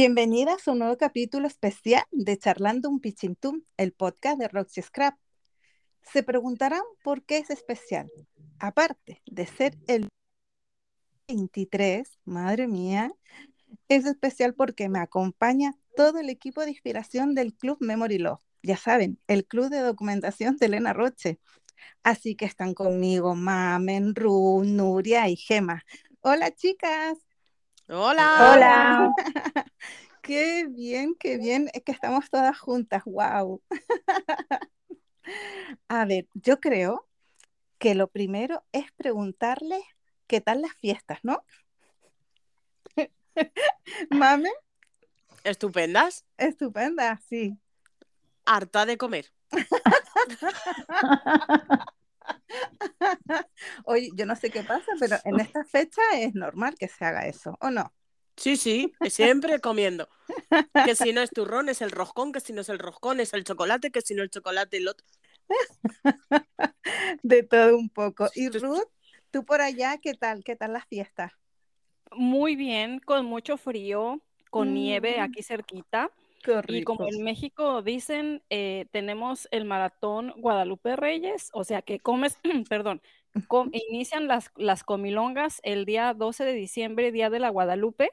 Bienvenidas a un nuevo capítulo especial de Charlando un Pichintún, el podcast de Roxy Scrap. Se preguntarán por qué es especial. Aparte de ser el 23, madre mía, es especial porque me acompaña todo el equipo de inspiración del Club Memory Love. Ya saben, el club de documentación de Elena Roche. Así que están conmigo Mamen, Ru, Nuria y Gema. Hola chicas. Hola. Hola. qué bien, qué bien. Es que estamos todas juntas. Wow. A ver, yo creo que lo primero es preguntarles qué tal las fiestas, ¿no? Mame, Estupendas. estupenda, sí. Harta de comer. Oye, yo no sé qué pasa, pero en esta fecha es normal que se haga eso, ¿o no? Sí, sí, siempre comiendo. Que si no es turrón, es el roscón, que si no es el roscón, es el chocolate, que si no el chocolate, el otro. De todo un poco. Y Ruth, tú por allá, ¿qué tal? ¿Qué tal las fiestas? Muy bien, con mucho frío, con nieve Mm, aquí cerquita. Y como en México dicen, eh, tenemos el maratón Guadalupe Reyes, o sea que comes, perdón, com- inician las, las comilongas el día 12 de diciembre, Día de la Guadalupe,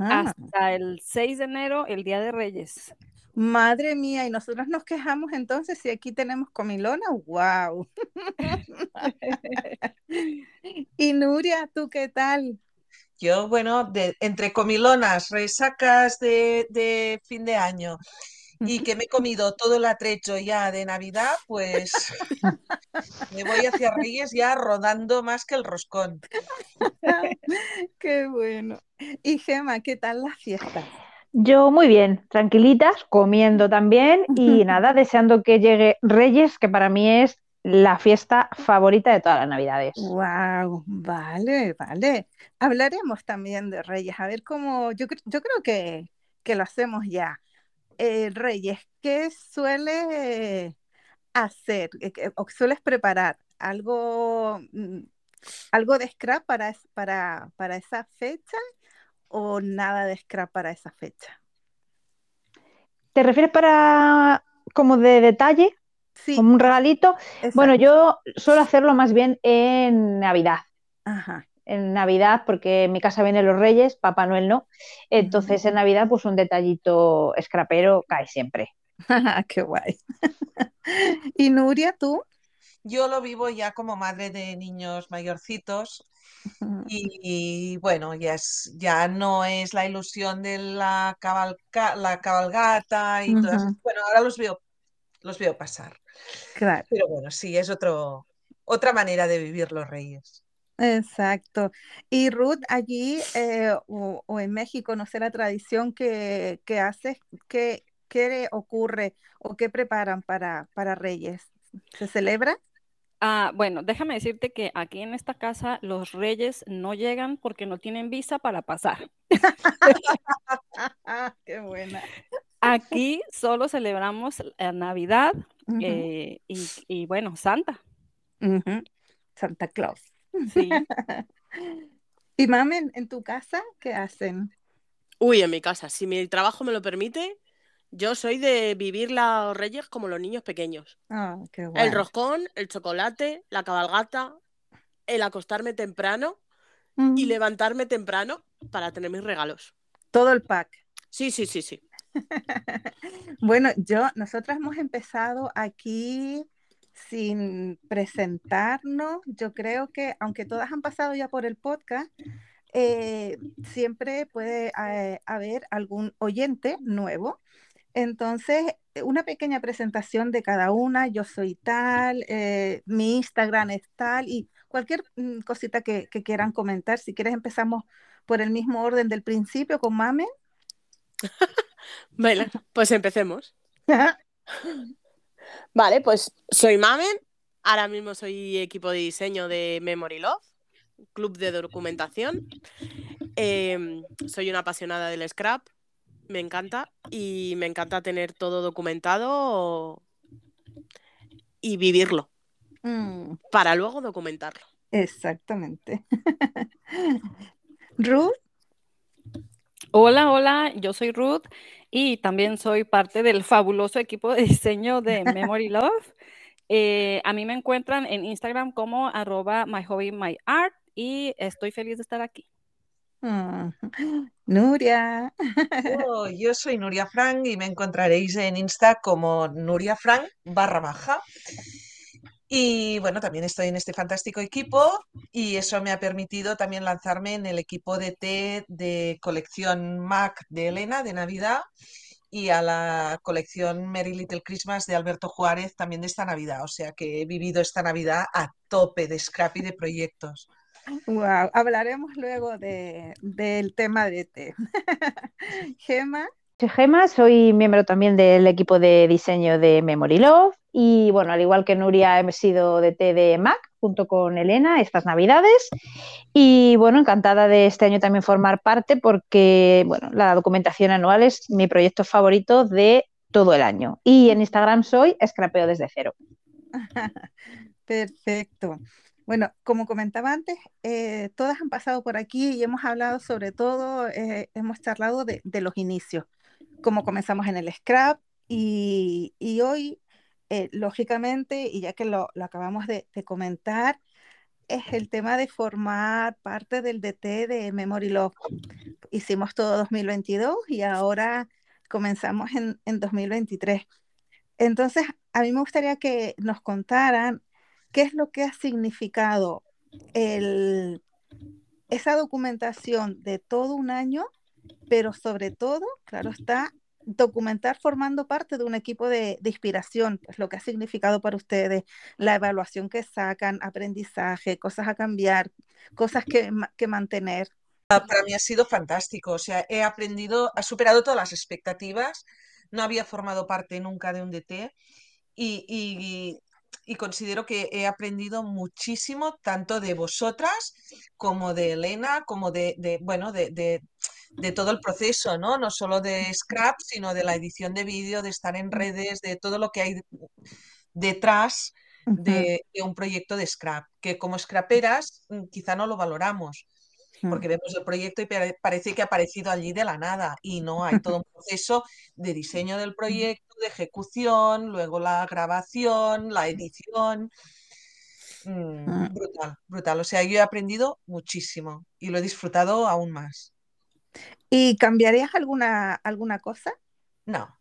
Ah, hasta el 6 de enero, el Día de Reyes. madre mía, y nosotros nos quejamos entonces si aquí tenemos comilona, wow. Y Nuria, ¿tú qué tal? Yo, bueno, de- entre comilonas, resacas de, de fin de año y que me he comido todo el atrecho ya de Navidad, pues me voy hacia Reyes ya rodando más que el roscón. Qué bueno. Y Gema, ¿qué tal las fiestas? Yo muy bien, tranquilitas, comiendo también y nada, deseando que llegue Reyes, que para mí es la fiesta favorita de todas las Navidades. Wow, vale, vale. Hablaremos también de Reyes, a ver cómo, yo, yo creo que, que lo hacemos ya. Eh, Reyes, ¿qué suele hacer eh, o sueles preparar? ¿Algo, mm, algo de scrap para, para, para esa fecha o nada de scrap para esa fecha? ¿Te refieres para como de detalle, Sí, como un regalito? Bueno, yo suelo hacerlo más bien en Navidad. Ajá. En Navidad, porque en mi casa vienen los Reyes, Papá Noel no. Entonces en Navidad, pues un detallito scrapero cae siempre. Qué guay. ¿Y Nuria, tú? Yo lo vivo ya como madre de niños mayorcitos y, bueno, ya es, ya no es la ilusión de la cabalca- la cabalgata y todas. Ujú, Bueno, ahora los veo, los veo pasar. Claro, Pero bueno, sí, es otro, otra manera de vivir los Reyes. exacto. Y Ruth, allí eh, o, o en México, no sé la tradición que, que haces, ¿qué, qué ocurre o qué preparan para, para Reyes? ¿Se celebra? Ah, bueno, déjame decirte que aquí en esta casa los Reyes no llegan porque no tienen visa para pasar. Qué buena. Aquí solo celebramos la Navidad eh, y, y, bueno, Santa. Santa Claus. sí. Y mamen, en tu casa, ¿qué hacen? Uy, en mi casa, si mi trabajo me lo permite, yo soy de vivir los reyes como los niños pequeños. Ah, qué El guay. roscón, el chocolate, la cabalgata, el acostarme temprano y Mm, levantarme temprano para tener mis regalos. Todo el pack. Sí, sí, sí, sí. Bueno, yo, nosotras hemos empezado aquí sin presentarnos. Yo creo que, aunque todas han pasado ya por el podcast, eh, siempre puede eh, haber algún oyente nuevo. Entonces, eh, una pequeña presentación de cada una. Yo soy tal, mi Instagram es tal y cualquier mm, cosita que, que quieran comentar. Si quieres, empezamos por el mismo orden del principio con Mame. Vale, pues empecemos. Vale, pues soy Mamen. Ahora mismo soy equipo de diseño de Memory Love, club de documentación. Eh, soy una apasionada del scrap, me encanta y me encanta tener todo documentado y vivirlo Mm, para luego documentarlo. exactamente. Ruth, Hola, hola, yo soy Ruth y también soy parte del fabuloso equipo de diseño de Memory Love. Eh, a mí me encuentran en Instagram como arroba myhobbyMyArt y estoy feliz de estar aquí. Mm, Nuria. Oh, yo soy Nuria Frank y me encontraréis en Insta como Nuria Frank barra baja. Y bueno, también estoy en este fantástico equipo y eso me ha permitido también lanzarme en el equipo de té de colección Mac de Elena de Navidad y a la colección Merry Little Christmas de Alberto Juárez también de esta Navidad. O sea que he vivido esta Navidad a tope de scrap y de proyectos. Wow, hablaremos luego de, del tema de té. Gema. Soy Gema, soy miembro también del equipo de diseño de Memory Love y bueno, al igual que Nuria, he sido de T de Mac junto con Elena estas navidades y bueno, encantada de este año también formar parte porque bueno, la documentación anual es mi proyecto favorito de todo el año y en Instagram soy Scrapeo desde cero. Perfecto. Bueno, como comentaba antes, eh, todas han pasado por aquí y hemos hablado sobre todo, eh, hemos charlado de los inicios cómo comenzamos en el scrap y, y hoy, eh, lógicamente, y ya que lo, lo acabamos de, de, comentar, es el tema de formar parte del DT de Memory Love. Hicimos todo 2022 y ahora comenzamos en, en 2023. Entonces, a mí me gustaría que nos contaran qué es lo que ha significado el, esa documentación de todo un año pero sobre todo, claro está, documentar formando parte de un equipo de, de, inspiración, pues lo que ha significado para ustedes, la evaluación que sacan, aprendizaje, cosas a cambiar, cosas que, que mantener. Para mí ha sido fantástico, o sea, he aprendido, ha superado todas las expectativas, no había formado parte nunca de un DT y, y, y considero que he aprendido muchísimo tanto de vosotras como de Elena, como de, de bueno, de, de, de, todo el proceso, ¿no? No solo de Scrap, sino de la edición de vídeo, de estar en redes, de todo lo que hay detrás de, de un proyecto de Scrap, que como scraperas mm, quizá no lo valoramos porque vemos el proyecto y parece que ha aparecido allí de la nada y no, hay todo un proceso de diseño del proyecto, de ejecución, luego la grabación, la edición. Mm, brutal, brutal. O sea, yo he aprendido muchísimo y lo he disfrutado aún más. ¿Y cambiarías alguna, alguna cosa? No.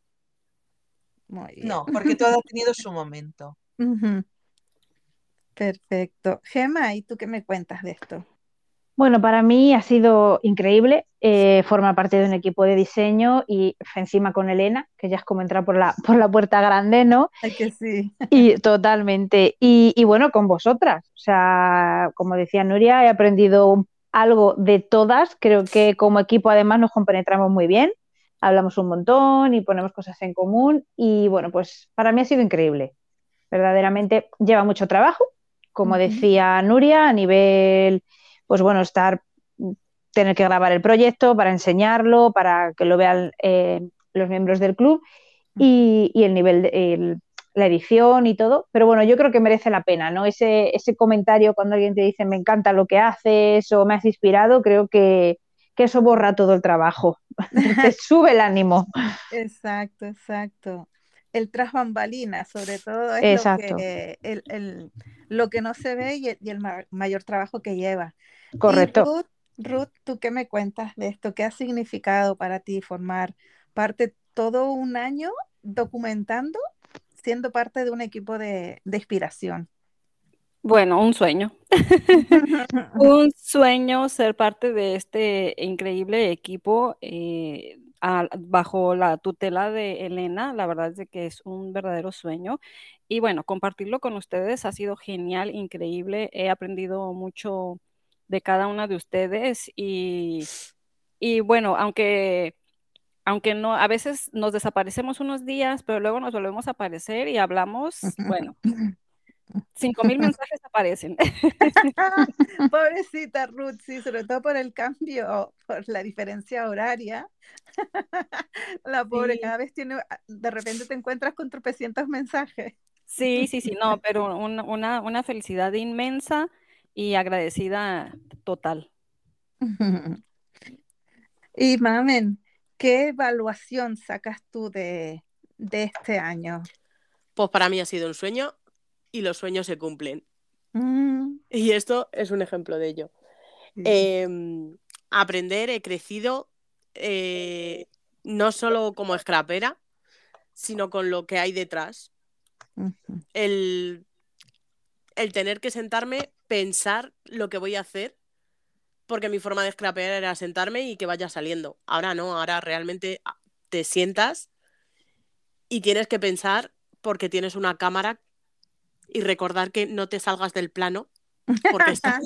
No, porque todo ha tenido su momento. Uh -huh. Perfecto. Gema, ¿y tú qué me cuentas de esto? Bueno, para mí ha sido increíble eh, formar parte de un equipo de diseño y encima con Elena, que ya es como entrar por la, por la puerta grande, ¿no? Ay, que sí. Y totalmente. Y, y, bueno, con vosotras. O sea, como decía Nuria, he aprendido algo de todas. Creo que como equipo además nos compenetramos muy bien. Hablamos un montón y ponemos cosas en común. Y bueno, pues para mí ha sido increíble. Verdaderamente lleva mucho trabajo, como decía Nuria, a nivel pues bueno, estar, tener que grabar el proyecto para enseñarlo, para que lo vean eh, los miembros del club y, y el nivel, de, el, la edición y todo. Pero bueno, yo creo que merece la pena, ¿no? Ese, ese comentario cuando alguien te dice me encanta lo que haces o me has inspirado, creo que, que eso borra todo el trabajo, te sube el ánimo. Exacto, exacto el tras bambalina, sobre todo, es Exacto. lo que, el, el, lo que no se ve y el, y el, mayor trabajo que lleva. Correcto. Ruth, Ruth, ¿tú qué me cuentas de esto? ¿Qué ha significado para ti formar parte todo un año documentando, siendo parte de un equipo de, de inspiración? Bueno, un sueño. un sueño ser parte de este increíble equipo. Eh, a, bajo la tutela de Elena, la verdad es de que es un verdadero sueño. Y bueno, compartirlo con ustedes ha sido genial, increíble. He aprendido mucho de cada una de ustedes y, y bueno, aunque aunque no, a veces nos desaparecemos unos días, pero luego nos volvemos a aparecer y hablamos, bueno, cinco mil mensajes aparecen. Pobrecita Ruth, sí, sobre todo por el cambio, por la diferencia horaria. la pobre, sí. cada vez tiene, de repente te encuentras con tropecientos mensajes. Sí, sí, sí, no, pero una, una, una felicidad inmensa y agradecida total. Y Mamen, ¿qué evaluación sacas tú de, de este año? Pues para mí ha sido un sueño y los sueños se cumplen. Mm, Y esto es un ejemplo de ello. Em, aprender, he crecido eh, no solo como scrapera, sino con lo que hay detrás. El, el tener que sentarme, pensar lo que voy a hacer, porque mi forma de scrapear era sentarme y que vaya saliendo. Ahora no, ahora realmente ah, te sientas y tienes que pensar porque tienes una cámara y recordar que no te salgas del plano, porque está-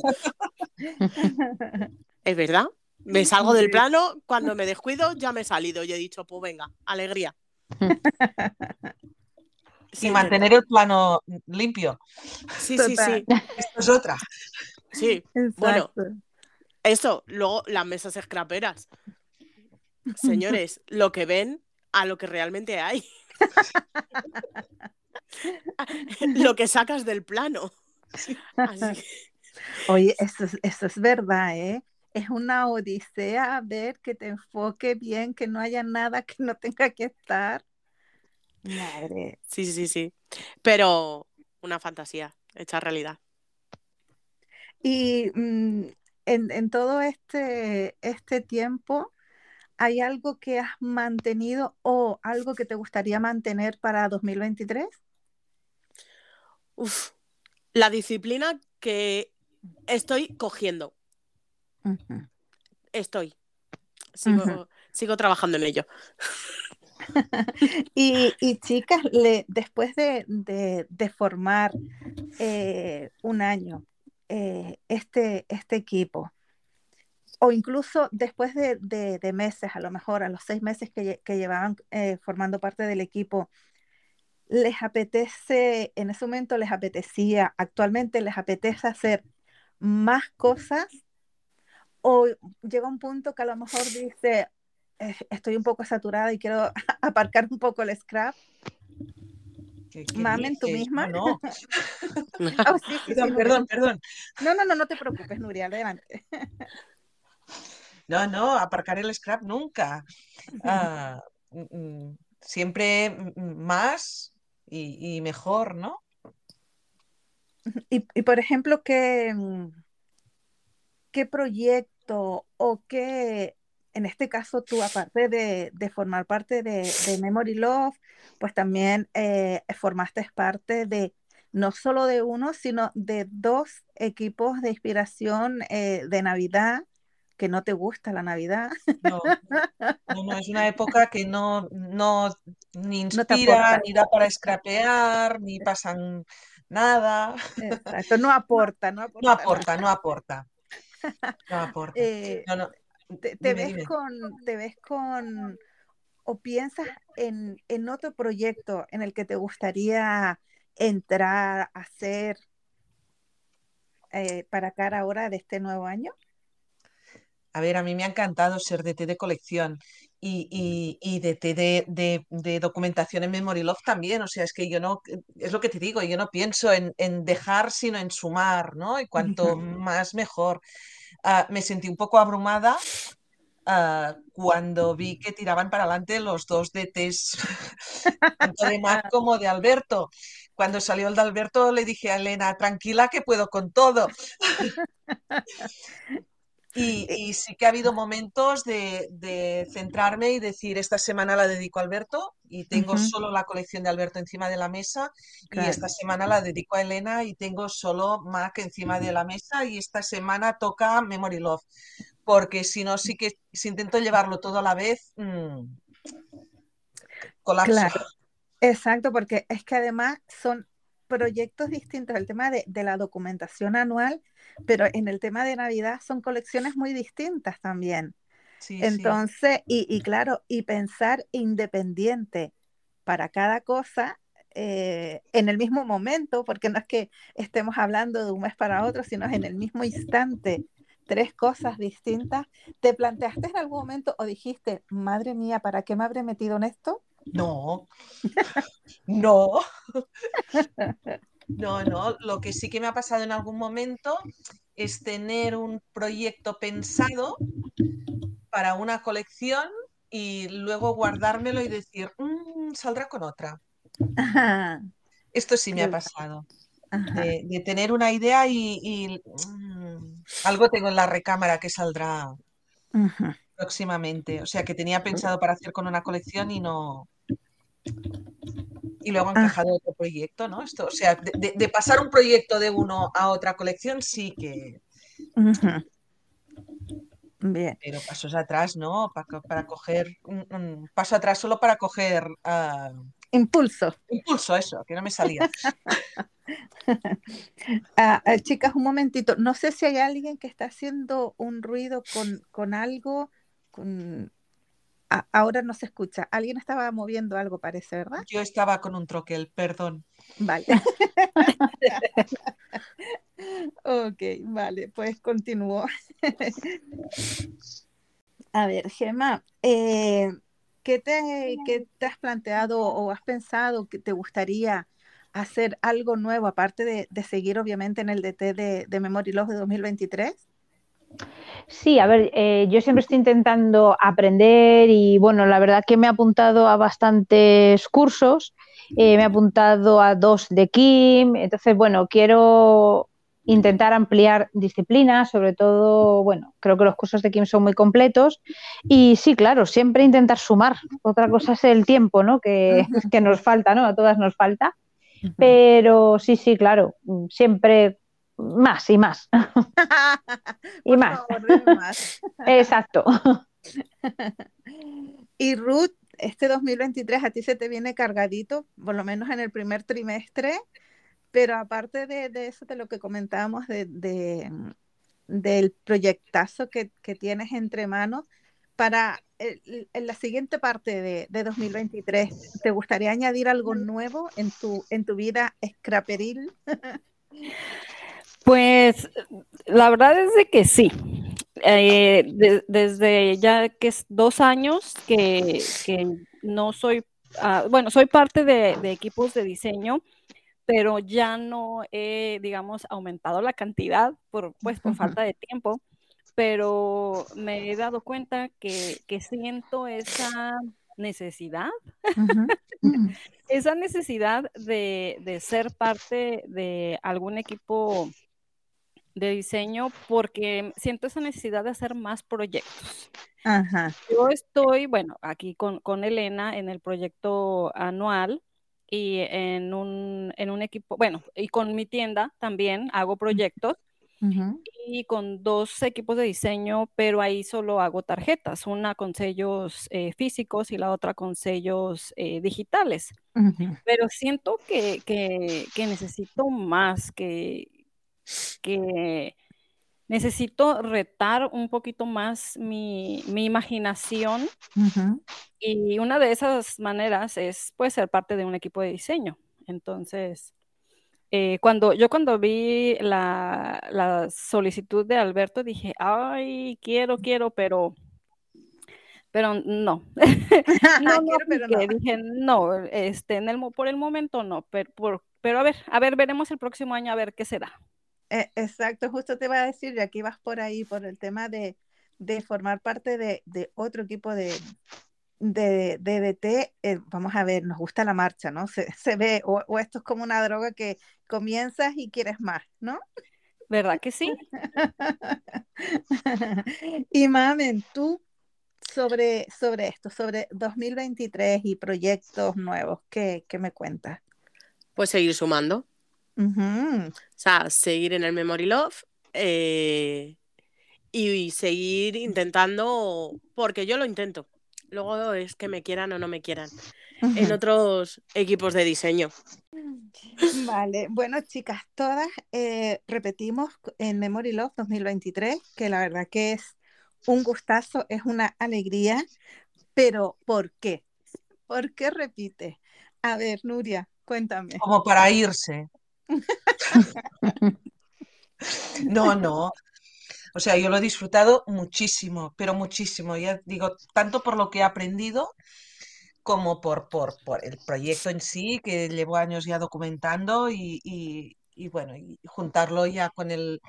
es verdad. Me salgo del plano, cuando me descuido ya me he salido y he dicho, pues venga, alegría. Sí, Y mantener el plano limpio. Sí, sí, sí. Esto es otra. sí. Bueno. Eso, luego las mesas scraperas. Señores, lo que ven a lo que realmente hay. lo que sacas del plano. Así Oye, eso es, eso es verdad, ¿eh? Es una odisea ver que te enfoque bien, que no haya nada que no tenga que estar. Madre. sí, sí, sí. Pero una fantasía hecha realidad. Y mm, en, en todo este, este tiempo, ¿hay algo que has mantenido o algo que te gustaría mantener para 2023? Uf, la disciplina que estoy cogiendo. Estoy. Sigo, sigo trabajando en ello. Y, y chicas, le, después de, de- de formar eh, un año eh, este, este equipo, o incluso después de, de- de meses, a lo mejor a los seis meses que, que llevaban eh, formando parte del equipo, ¿les apetece, en ese momento les apetecía, actualmente les apetece hacer más cosas? ¿O llega un punto que a lo mejor dice, "Eh, estoy un poco saturada y quiero aparcar un poco el scrap? ¿Qué- qué Mamen, ¿tú misma? No, no. Oh, sí, sí, sí, Perdón, perdón, perdón. No, no, no, no te preocupes, Nuria, adelante. No, no, aparcar el scrap nunca. Ah, mm, mm, siempre más y, y mejor, ¿no? Y, y, por ejemplo, ¿qué, mm, qué proyecto o qué, en este caso tú, aparte de, de formar parte de, de Memory Love, pues también eh, formaste parte de no solo de uno, sino de dos equipos de inspiración eh, de Navidad, que no te gusta la Navidad, No, no, no, es una época que no, no ni inspira, aporta. ni da para scrapear, ni pasan nada. Exacto, no aporta, no No aporta nada. aporta, no aporta, no aporta. Eh, No, no, te, te dime, ves dime. con, te ves con, o piensas en, en otro proyecto en el que te gustaría entrar, hacer eh, para cara ahora de este nuevo año? A ver, a mí me ha encantado ser DT de colección y, y, y DT de, de, de documentación en Memory Love también. O sea, es que yo no, es lo que te digo, yo no pienso en, en dejar, sino en sumar, ¿no? Y cuanto más mejor. Ah, me sentí un poco abrumada ah, cuando vi que tiraban para adelante los dos DTs, tanto de Mac como de Alberto. Cuando salió el de Alberto le dije a Elena, tranquila que puedo con todo. Y, y sí que ha habido momentos de, de centrarme y decir, esta semana la dedico a Alberto y tengo solo la colección de Alberto encima de la mesa y esta semana la dedico a Elena y tengo solo Mac encima de la mesa y esta semana toca Memory Love, porque si no, sí que si intento llevarlo todo a la vez, mm, colapso. Claro, exacto, porque es que además son proyectos distintos. El tema de, de la documentación anual, pero en el tema de Navidad son colecciones muy distintas también. Sí, sí, Entonces, y, y claro, y pensar independiente para cada cosa eh, en el mismo momento, porque no es que estemos hablando de un mes para otro, sino en el mismo instante, tres cosas distintas. ¿Te planteaste en algún momento o dijiste, madre mía, ¿para qué me habré metido en esto? No, no, no, no. Lo que sí que me ha pasado en algún momento es tener un proyecto pensado para una colección y luego guardármelo y decir, "Mm, saldrá con otra. Ajá, Esto sí me ha pasado, de, de tener una idea y, y, mm, algo tengo en la recámara que saldrá. Próximamente. O sea, que tenía pensado para hacer con una colección y no... Y luego ha Ah. encajado otro proyecto, ¿no? Esto, o sea, de, pasar un proyecto de uno a otra colección sí que... Bien. Pero pasos atrás, ¿no? Para, para coger... Un, un paso atrás solo para coger ah, Impulso. impulso, eso, que no me salía. Ah, ah, chicas, un momentito. No sé si hay alguien que está haciendo un ruido con, con algo. Con... Ah, ahora no se escucha. Alguien estaba moviendo algo, parece, ¿verdad? Yo estaba con un troquel, perdón. Vale. Ok, vale, pues continúo. A ver, Gemma, eh, ¿qué te, qué te has planteado o has pensado que te gustaría hacer algo nuevo, aparte de, de seguir obviamente en el DT de, de Memory Love de 2023? Sí, a ver, eh, yo siempre estoy intentando aprender y bueno, la verdad que me he apuntado a bastantes cursos, eh, me he apuntado a dos de Kim, entonces bueno, quiero intentar ampliar disciplinas, sobre todo, bueno, creo que los cursos de Kim son muy completos y sí, claro, siempre intentar sumar. Otra cosa es el tiempo, ¿no? Que, que nos falta, ¿no? A todas nos falta, pero sí, sí, claro, siempre más y más. y más. favor, dime más. Exacto. Y Ruth, este 2023 a ti se te viene cargadito, por lo menos en el primer trimestre, pero aparte de, de eso, de lo que comentábamos de, de, del proyectazo que, que tienes entre manos, para el- en la siguiente parte de, de 2023, ¿te gustaría añadir algo nuevo en tu, en tu vida scraperil? Pues la verdad es de que sí. Eh, de- desde ya que es dos años que, que no soy, ah, bueno, soy parte de, de equipos de diseño, pero ya no he, digamos, aumentado la cantidad por, pues, por falta de tiempo, pero me he dado cuenta que, que siento esa necesidad. Esa necesidad de, de ser parte de algún equipo de diseño porque siento esa necesidad de hacer más proyectos. Ajá. Yo estoy, bueno, aquí con, con Elena en el proyecto anual y en un, en un equipo, bueno, y con mi tienda también hago proyectos y con dos equipos de diseño, pero ahí solo hago tarjetas, una con sellos eh, físicos y la otra con sellos eh, digitales. Pero siento que, que- que necesito más, que, que necesito retar un poquito más mi, mi imaginación y una de esas maneras es pues ser parte de un equipo de diseño. Entonces, eh, cuando yo cuando vi la, la solicitud de Alberto dije, ay, quiero, quiero, pero, pero no. No, no Quiero, pero no. Dije, no, este, en el, por el momento no, pero, por- pero a ver, a ver, veremos el próximo año a ver qué se da. Eh, Exacto, justo te iba a decir, ya que ibas por ahí, por el tema de, de formar parte de, de otro equipo de, de, de DT, eh, vamos a ver, nos gusta la marcha, ¿no? Se, se ve, o, o esto es como una droga que comienzas y quieres más, ¿no? ¿Verdad que sí? Y Mamen, tú sobre, sobre esto, sobre 2023 y proyectos nuevos, ¿qué, qué me cuentas? Pues seguir sumando. O sea, seguir en el Memory Love eh, y seguir intentando, porque yo lo intento. Luego es que me quieran o no me quieran. En otros equipos de diseño. Vale, bueno, chicas, todas eh, repetimos en Memory Love 2023, que la verdad que es un gustazo, es una alegría, pero ¿por qué? ¿Por qué repite? A ver, Nuria, cuéntame. Como para irse. No, no. O sea, yo lo he disfrutado muchísimo, pero muchísimo. Ya digo, tanto por lo que he aprendido como por, por, por el proyecto en sí, que llevo años ya documentando y, y- bueno, juntarlo ya con el,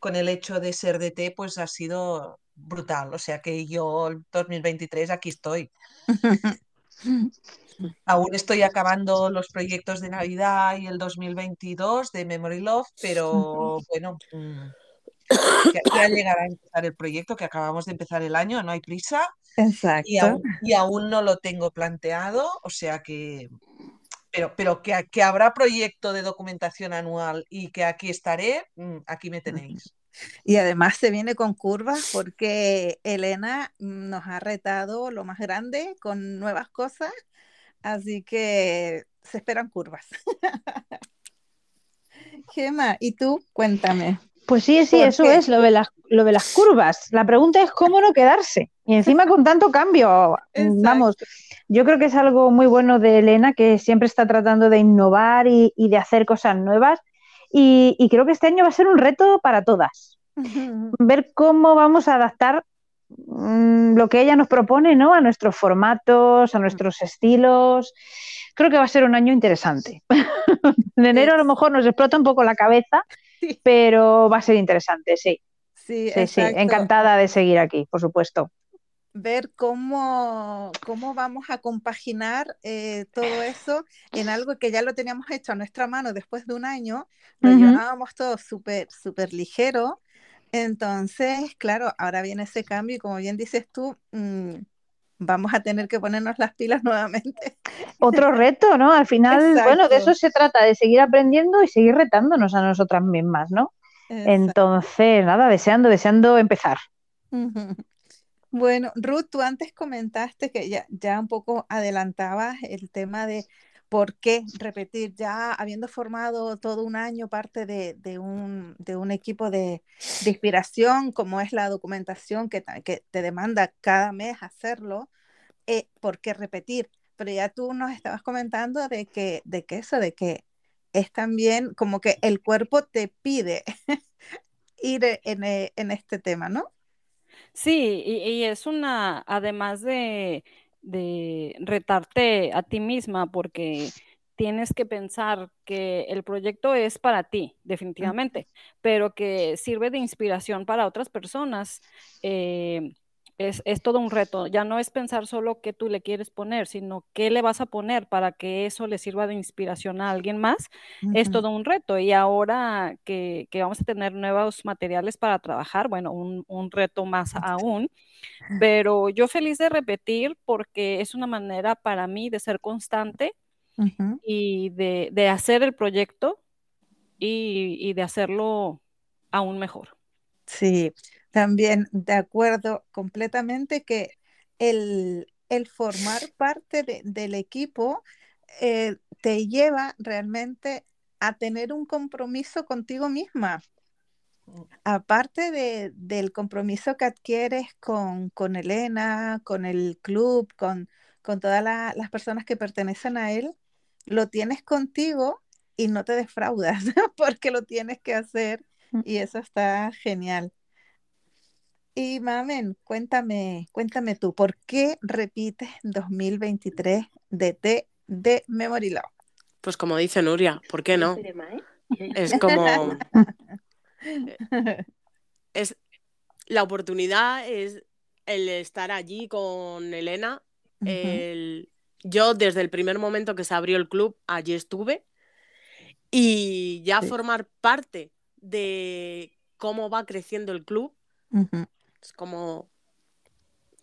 con el hecho de ser DT, pues ha sido brutal. O sea que yo, el 2023, aquí estoy. Aún estoy acabando los proyectos de Navidad y el 2022 de Memory Love, pero bueno, ya, llegará a empezar el proyecto que acabamos de empezar el año, no hay prisa y Exacto. aún, y aún no lo tengo planteado, o sea que, pero, pero que, que habrá proyecto de documentación anual y que aquí estaré, mm, aquí me tenéis. Y además se viene con curvas porque Elena nos ha retado lo más grande con nuevas cosas, así que se esperan curvas. Gema, ¿y tú? Cuéntame. Pues sí, sí, ¿Por eso qué? es lo de las, lo de las curvas. La pregunta es cómo no quedarse. Y encima con tanto cambio. Exacto. Vamos, yo creo que es algo muy bueno de Elena, que siempre está tratando de innovar y, y de hacer cosas nuevas. Y, y creo que este año va a ser un reto para todas. Ver cómo vamos a adaptar mm, lo que ella nos propone, ¿no? A nuestros formatos, a nuestros estilos. Creo que va a ser un año interesante. En enero a lo mejor nos explota un poco la cabeza, Sí. pero va a ser interesante, sí. Sí, Sí, encantada de seguir aquí, por supuesto. Ver cómo, cómo vamos a compaginar eh, todo eso en algo que ya lo teníamos hecho a nuestra mano después de un año, lo llevábamos todo súper, súper ligero. Entonces, claro, ahora viene ese cambio y como bien dices tú, mm, vamos a tener que ponernos las pilas nuevamente. Otro reto, ¿no? Al final, bueno, de Exacto. eso se trata, de seguir aprendiendo y seguir retándonos a nosotras mismas, ¿no? Exacto. Entonces, nada, deseando, deseando empezar. Ujú. Bueno, Ruth, tú antes comentaste que ya, ya un poco adelantabas el tema de por qué repetir, ya habiendo formado todo un año parte de, de un, de un equipo de, inspiración, como es la documentación que, que te demanda cada mes hacerlo, eh, ¿por qué repetir? Pero ya tú nos estabas comentando de que, de que eso, de que es también como que el cuerpo te pide ir en, eh, en este tema, ¿no? Sí, y, y es una, además de, de retarte a ti misma, porque tienes que pensar que el proyecto es para ti, definitivamente, pero que sirve de inspiración para otras personas. eh, es, es todo un reto. Ya no es pensar solo qué tú le quieres poner, sino qué le vas a poner para que eso le sirva de inspiración a alguien más es todo un reto. Y ahora que, que vamos a tener nuevos materiales para trabajar, bueno, un, un reto más aún. Pero yo feliz de repetir porque es una manera para mí de ser constante y de, de hacer el proyecto y, y de hacerlo aún mejor. Sí, también de acuerdo completamente que el, el formar parte de- del equipo eh, te lleva realmente a tener un compromiso contigo misma. Aparte de- del compromiso que adquieres con, con Elena, con el club, con, con todas la- las personas que pertenecen a él, lo tienes contigo y no te defraudas porque lo tienes que hacer y eso está genial. Y Mamen, cuéntame, cuéntame tú, ¿por qué repites 2023 de T de Memory Love? Pues como dice Nuria, ¿por qué no? ¿eh? Es como. es la oportunidad es el estar allí con Elena. El- yo desde el primer momento que se abrió el club, allí estuve. Y ya Sí. formar parte de cómo va creciendo el club, es como,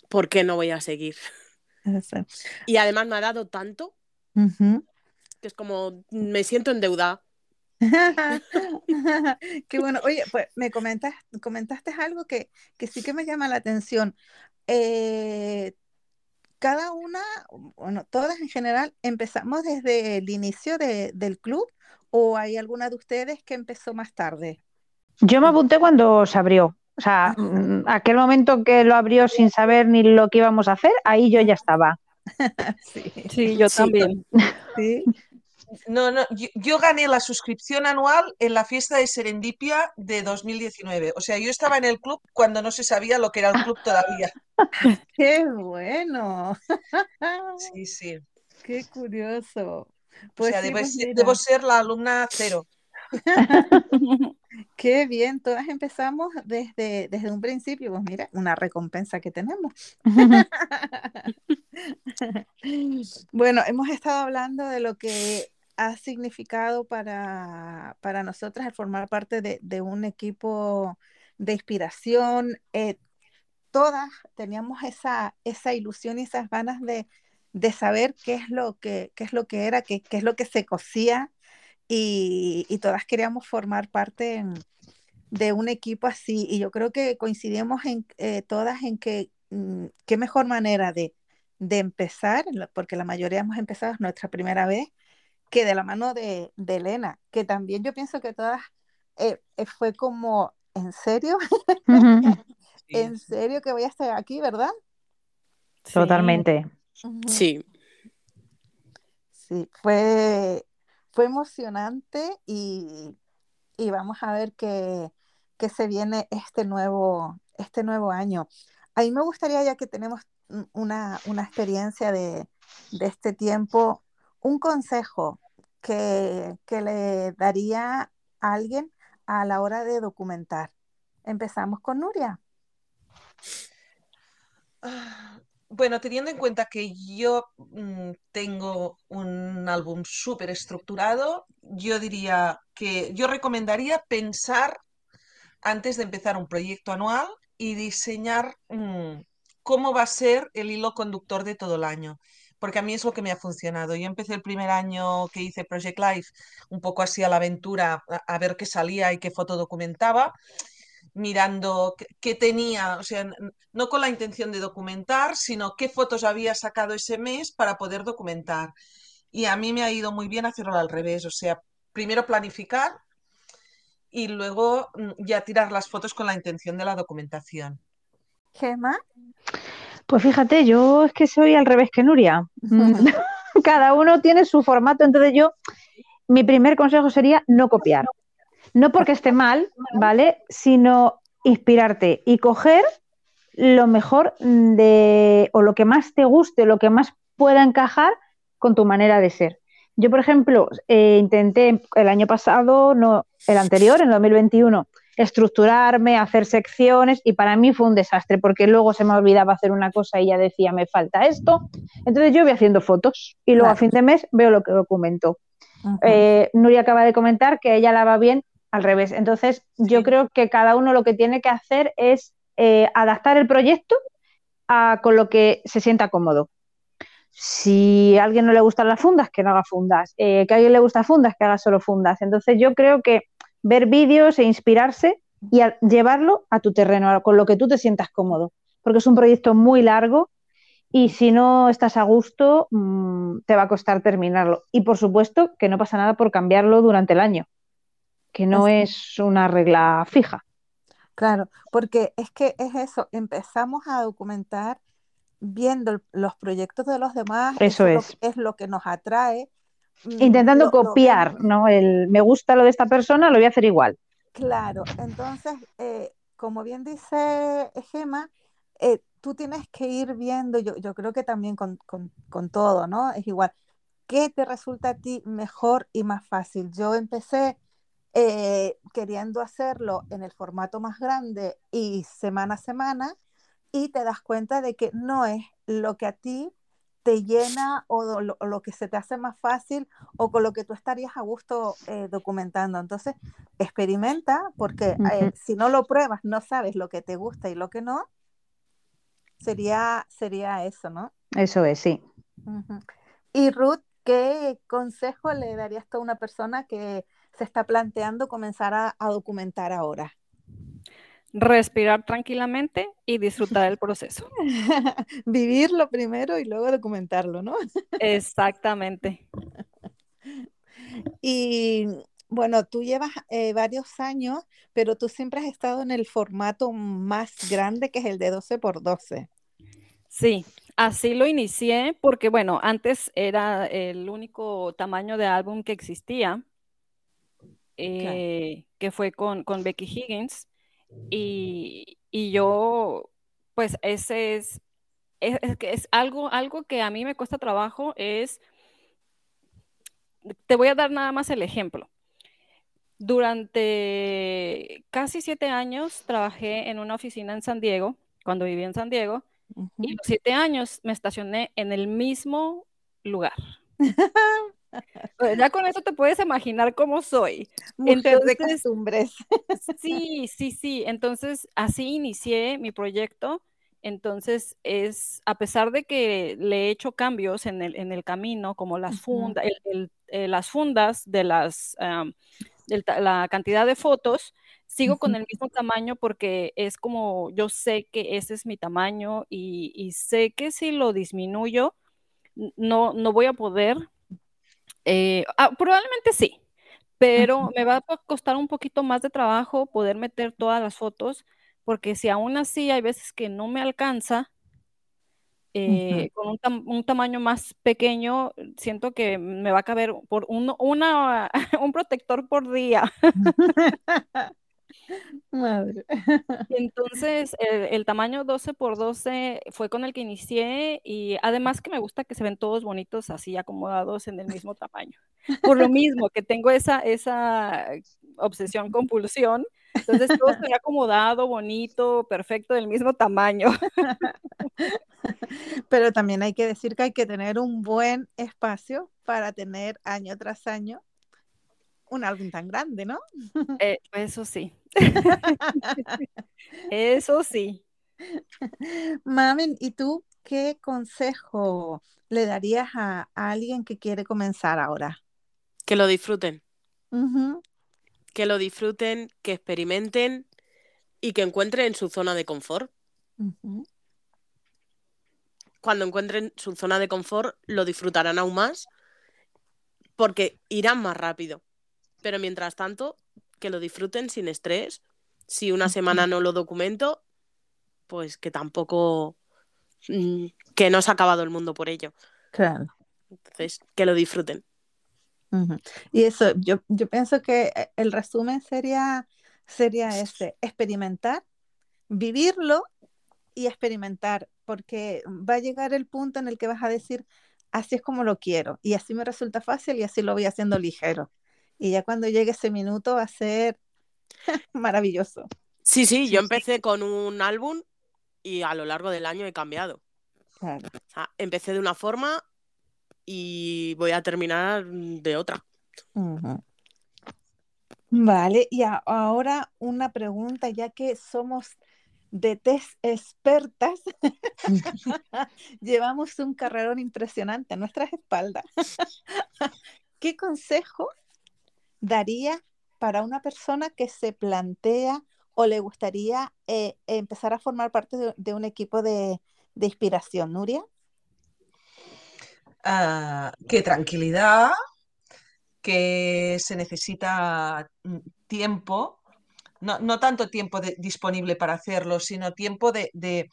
¿por qué no voy a seguir? eso. Y además me ha dado tanto que es como, me siento endeudada. Qué bueno. Oye, pues me comentas, comentaste algo que, que sí que me llama la atención. Eh, cada una, bueno, todas en general, ¿empezamos desde el inicio de- del club o hay alguna de ustedes que empezó más tarde? Yo me apunté cuando se abrió. O sea, mm, aquel momento que lo abrió sin saber ni lo que íbamos a hacer, ahí yo ya estaba. Sí, Sí, yo Sí. también. sí. No, no, yo, yo gané la suscripción anual en la fiesta de Serendipia de 2019. O sea, yo estaba en el club cuando no se sabía lo que era el club todavía. Qué bueno. Sí, sí. Qué curioso. O Pues sea, sí, debo, pues ser, debo ser la alumna cero. Qué bien, todas empezamos desde, desde un principio, pues mira, una recompensa que tenemos. bueno, hemos estado hablando de lo que ha significado para, para nosotras el formar parte de, de un equipo de inspiración. Eh, todas teníamos esa, esa ilusión y esas ganas de, de saber qué es lo que, qué es lo que era, qué, qué es lo que se cocía y, y todas queríamos formar parte en, de un equipo así. Y yo creo que coincidimos en, eh, todas en que mm, qué mejor manera de, de, empezar, porque la mayoría hemos empezado es nuestra primera vez, que de la mano de, de Elena, que también yo pienso que todas eh, eh fue como, ¿en serio? ¿En serio que voy a estar aquí, verdad? Totalmente. Sí. Sí, fue, fue emocionante y, y vamos a ver qué, qué, se viene este nuevo, este nuevo año. A mí me gustaría, ya que tenemos una, una experiencia de, de, este tiempo, un consejo que, que le daría a alguien a la hora de documentar. Empezamos con Nuria. Bueno, teniendo en cuenta que yo mm, tengo un álbum súper estructurado, yo diría que yo recomendaría pensar antes de empezar un proyecto anual y diseñar mm, cómo va a ser el hilo conductor de todo el año. Porque a mí es lo que me ha funcionado. Yo empecé el primer año que hice Project Life un poco así a la aventura, a, a ver qué salía y qué foto documentaba mirando qué, tenía, o sea, no con la intención de documentar, sino qué fotos había sacado ese mes para poder documentar. Y a mí me ha ido muy bien hacerlo al revés, o sea, primero planificar y luego mm, ya tirar las fotos con la intención de la documentación. Gema. Pues fíjate, yo es que soy al revés que Nuria. Cada uno tiene su formato, entonces yo, mi primer consejo sería no copiar. No porque esté mal, ¿vale? Sino inspirarte y coger lo mejor de, o lo que más te guste, lo que más pueda encajar con tu manera de ser. Yo, por ejemplo, eh, intenté el año pasado, no, el anterior, en 2021, estructurarme, hacer secciones y para mí fue un desastre porque luego se me olvidaba hacer una cosa y ya decía, me falta esto. Entonces yo voy haciendo fotos y luego a fin de mes veo lo que documento. eh, Nuria acaba de comentar que ella la va bien al revés. Entonces, yo creo que cada uno lo que tiene que hacer es eh, adaptar el proyecto a, con lo que se sienta cómodo. Si a alguien no le gustan las fundas, que no haga fundas. Eh, que a alguien le gusta fundas, que haga solo fundas. Entonces, yo creo que ver vídeos e inspirarse y a llevarlo a tu terreno, con lo que tú te sientas cómodo. Porque es un proyecto muy largo y si no estás a gusto, mmm, te va a costar terminarlo. Y por supuesto que no pasa nada por cambiarlo durante el año que no es una regla fija. Claro, porque es que es eso, empezamos a documentar viendo los proyectos de los demás, eso, eso es. Lo, es lo que nos atrae. Intentando lo, copiar, lo ¿no? El me gusta lo de esta persona, lo voy a hacer igual. Claro, entonces, eh, como bien dice Gema, eh, tú tienes que ir viendo, yo, yo creo que también con, con, con todo, ¿no? Es igual, ¿qué te resulta a ti mejor y más fácil? Yo empecé eh, queriendo hacerlo en el formato más grande y semana a semana, y te das cuenta de que no es lo que a ti te llena o lo, lo que se te hace más fácil o con lo que tú estarías a gusto eh, documentando. Entonces, experimenta, porque uh -huh. eh, si no lo pruebas, no sabes lo que te gusta y lo que no, sería, sería eso, ¿no? Eso es, sí. Uh -huh. Y Ruth, ¿qué consejo le darías a una persona que se está planteando comenzar a, a documentar ahora? Respirar tranquilamente y disfrutar del proceso. Vivirlo primero y luego documentarlo, ¿no? Exactamente. y bueno, tú llevas eh, varios años, pero tú siempre has estado en el formato más grande que es el de 12 por 12. Sí, así lo inicié porque, bueno, antes era el único tamaño de álbum que existía eh, claro. que fue con, con Becky Higgins. Y, y, yo, pues ese es, es, es, es, algo, algo que a mí me cuesta trabajo, es, te voy a dar nada más el ejemplo. Durante casi siete años trabajé en una oficina en San Diego, cuando viví en San Diego, y los siete años me estacioné en el mismo lugar. ya con eso te puedes imaginar cómo soy. Mujer de costumbres. sí, sí, sí. Entonces, así inicié mi proyecto. Entonces, es, a pesar de que le he hecho cambios en el, en el camino, como las, fundas, eh, las fundas de las, la cantidad de fotos, sigo con el mismo tamaño porque es como yo sé que ese es mi tamaño y, sé que si lo disminuyo, no, no voy a poder. Eh, ah, probablemente sí, pero me va a costar un poquito más de trabajo poder meter todas las fotos, porque si aún así hay veces que no me alcanza, eh, con un, tamaño más pequeño, siento que me va a caber por uno, una, un protector por día. Madre. Entonces, el, tamaño 12 por 12 fue con el que inicié y además que me gusta que se ven todos bonitos así acomodados en el mismo tamaño. Por lo mismo que tengo esa, esa obsesión, compulsión, entonces todo se acomodado, bonito, perfecto, del mismo tamaño. Pero también hay que decir que hay que tener un buen espacio para tener año tras año un álbum tan grande, ¿no? Eh, eso sí. eso sí. Mamen, ¿y tú qué consejo le darías a, alguien que quiere comenzar ahora? Que lo disfruten. Que lo disfruten, que experimenten y que encuentren su zona de confort. Cuando encuentren su zona de confort, lo disfrutarán aún más porque irán más rápido. Pero mientras tanto, que lo disfruten sin estrés. Si una semana no lo documento, pues que tampoco, mm, que no se ha acabado el mundo por ello. Claro. Entonces, que lo disfruten. Y eso, yo, yo pienso que eh, el resumen sería, sería ese, experimentar, vivirlo y experimentar, porque va a llegar el punto en el que vas a decir, así es como lo quiero, y así me resulta fácil y así lo voy haciendo ligero y ya cuando llegue ese minuto va a ser maravilloso. Sí, sí, yo empecé con un álbum y a lo largo del año he cambiado. Claro. empecé de una forma y voy a terminar de otra. Vale, y ahora una pregunta, ya que somos de test expertas, llevamos un carrerón impresionante a nuestras espaldas. ¿Qué consejo daría para una persona que se plantea o le gustaría eh, empezar a formar parte de, un equipo de, inspiración, Nuria? Que tranquilidad, que se necesita mm, tiempo, no, tanto tiempo disponible para hacerlo, sino tiempo de,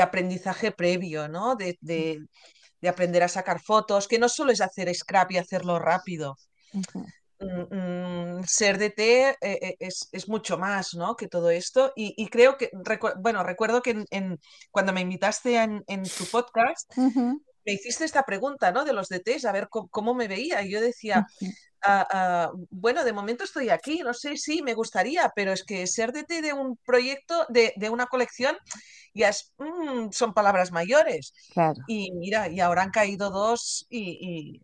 aprendizaje previo, ¿no? De, aprender a sacar fotos, que no solo es hacer scrap y hacerlo rápido. Mm, ser de té eh, eh, es, mucho más ¿no? que todo esto. Y, creo que, bueno, recuerdo que en, cuando me invitaste en, tu podcast, me hiciste esta pregunta ¿no? de los DTs, a ver cómo, me veía. Y yo decía, ah, ah, bueno, de momento estoy aquí, no sé si me gustaría, pero es que ser DT de un proyecto, de, una colección, ya mm, son palabras mayores. Y mira, y ahora han caído dos y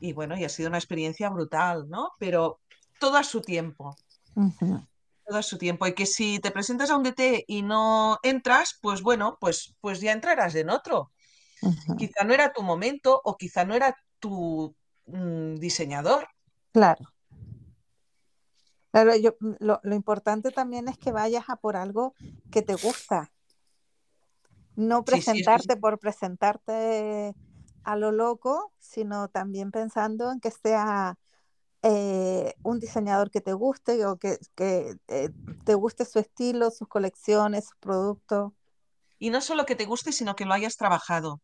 y bueno, y ha sido una experiencia brutal, ¿no? Pero todo a su tiempo. Todo a su tiempo. Y que si te presentas a un DT y no entras, pues bueno, pues, pues ya entrarás en otro. Quizá no era tu momento o quizá no era tu mm, diseñador. Claro. Claro, yo, lo, importante también es que vayas a por algo que te gusta. No presentarte por presentarte a lo loco, sino también pensando en que sea eh, un diseñador que te guste o que, eh, te guste su estilo, sus colecciones, sus productos. Y no solo que te guste, sino que lo hayas trabajado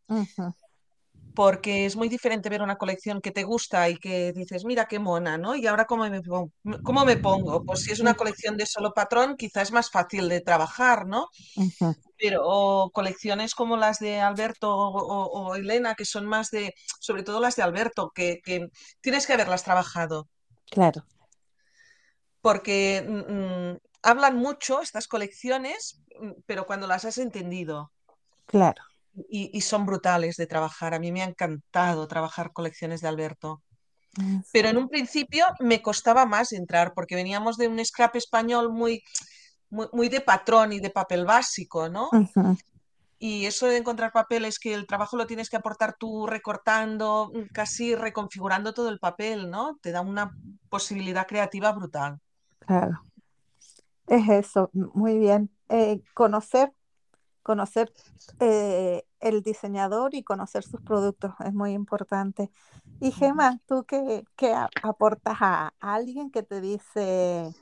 porque es muy diferente ver una colección que te gusta y que dices, mira qué mona, ¿no? Y ahora cómo me pongo, cómo me pongo? Pues si es una colección de solo patrón, quizás es más fácil de trabajar, ¿no? Pero colecciones como las de Alberto o, Elena, que son más de, sobre todo las de Alberto, que, tienes que haberlas trabajado. Claro. porque mm, mm, hablan mucho estas colecciones, mm, pero cuando las has entendido. Claro. Y, y son brutales de trabajar. A mí me ha encantado trabajar colecciones de Alberto. Mm, Pero en un principio me costaba más entrar porque veníamos de un scrap español muy, muy, muy de patrón y de papel básico, ¿no? Y eso de encontrar papeles que el trabajo lo tienes que aportar tú recortando, casi reconfigurando todo el papel, ¿no? Te da una posibilidad creativa brutal. Claro. Es eso, muy bien. Eh, conocer, conocer eh, el diseñador y conocer sus productos es muy importante. Y Gemma, ¿tú qué, aportas a alguien que te dice,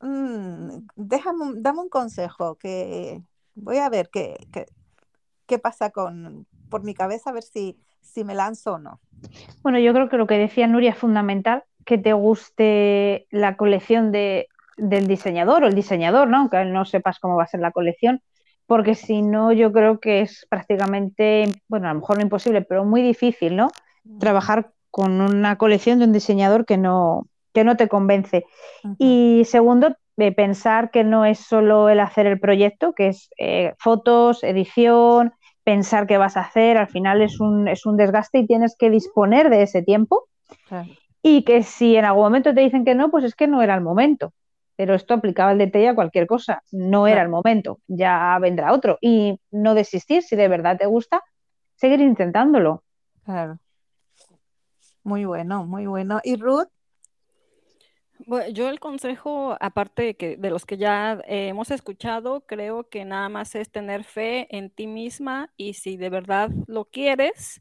"Mm, déjame, dame un consejo, que voy a ver qué, qué, qué pasa con, por mi cabeza, a ver si, si me lanzo o no? Bueno, yo creo que lo que decía Nuria es fundamental, que te guste la colección de, del diseñador o el diseñador, ¿no? Aunque no sepas cómo va a ser la colección, porque si no, yo creo que es prácticamente, bueno, a lo mejor no imposible, pero muy difícil, ¿no? Trabajar con una colección de un diseñador que no, que no te convence. Y segundo, de pensar que no es solo el hacer el proyecto, que es eh, fotos, edición, pensar qué vas a hacer, al final es un, es un desgaste y tienes que disponer de ese tiempo claro. y que si en algún momento te dicen que no, pues es que no era el momento. Pero esto aplicaba al detalle a cualquier cosa, no era el momento, ya vendrá otro. Y no desistir, si de verdad te gusta, seguir intentándolo. Claro. Muy bueno, muy bueno. ¿Y Ruth? Bueno, yo el consejo, aparte de, que, de los que ya eh, hemos escuchado, creo que nada más es tener fe en ti misma y si de verdad lo quieres,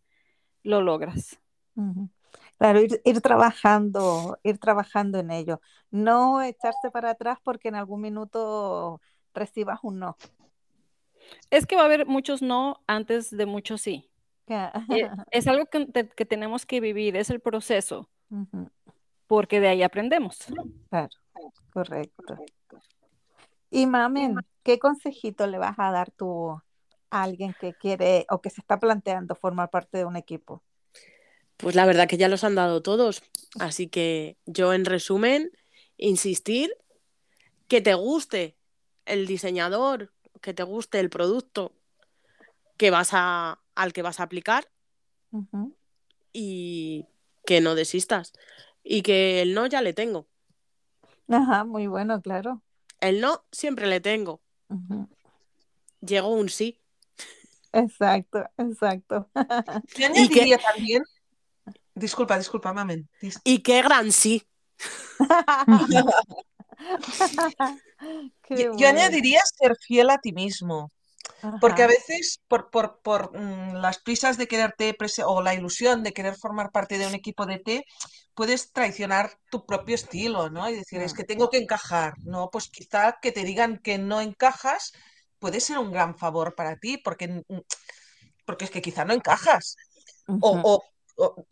lo logras. Claro, ir, ir trabajando, ir trabajando en ello. No echarse para atrás porque en algún minuto recibas un no. Es que va a haber muchos no antes de muchos sí. Eh, es algo que, que tenemos que vivir, es el proceso, porque de ahí aprendemos. Claro, correcto. Y Mamen, ¿qué consejito le vas a dar tú a alguien que quiere o que se está planteando formar parte de un equipo? Pues la verdad que ya los han dado todos. Así que yo, en resumen, insistir que te guste el diseñador, que te guste el producto que vas a, al que vas a aplicar y que no desistas. Y que el no ya le tengo. Ajá, muy bueno, claro. El no siempre le tengo. Llegó un sí. Exacto, exacto. Yo que- añadiría también, disculpa, disculpa, mamen. Dis- Y qué gran sí. Qué Yo, añadiría ser fiel a ti mismo, porque a veces por, por, por, mm, las prisas de quererte o la ilusión de querer formar parte de un equipo de té, puedes traicionar tu propio estilo, ¿no? Y decir, es Mm. que tengo que encajar, ¿no? Pues quizá que te digan que no encajas puede ser un gran favor para ti, porque, mm, porque es que quizá no encajas. O, o, o-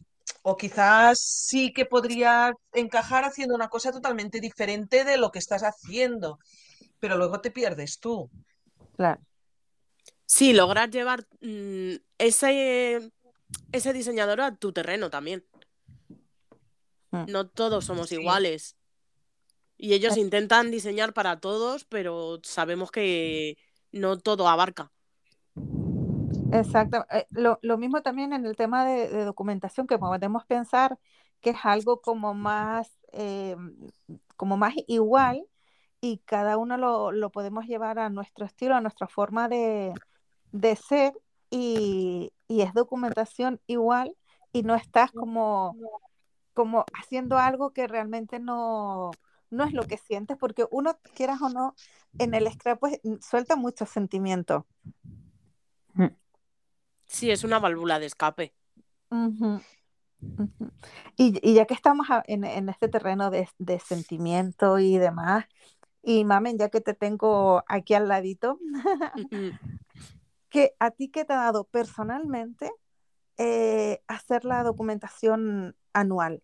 o quizás sí que podrías encajar haciendo una cosa totalmente diferente de lo que estás haciendo, pero luego te pierdes tú. Claro, Sí, lograr llevar mm, ese, ese diseñador a tu terreno también. Mm. No todos somos Sí. iguales. Y ellos intentan diseñar para todos, pero sabemos que no todo abarca. exacto. Eh, lo, lo mismo también en el tema de, de documentación, que podemos pensar que es algo como más, eh, como más igual y cada uno lo, lo podemos llevar a nuestro estilo, a nuestra forma de, de ser y, y es documentación igual y no estás como, como haciendo algo que realmente no, no es lo que sientes, porque uno, quieras o no, en el scrap pues suelta muchos sentimientos. Sí, es una válvula de escape. Y, y ya que estamos en, en este terreno de, de sentimiento y demás, y mamen, ya que te tengo aquí al ladito, que a ti qué te ha dado personalmente eh, hacer la documentación anual,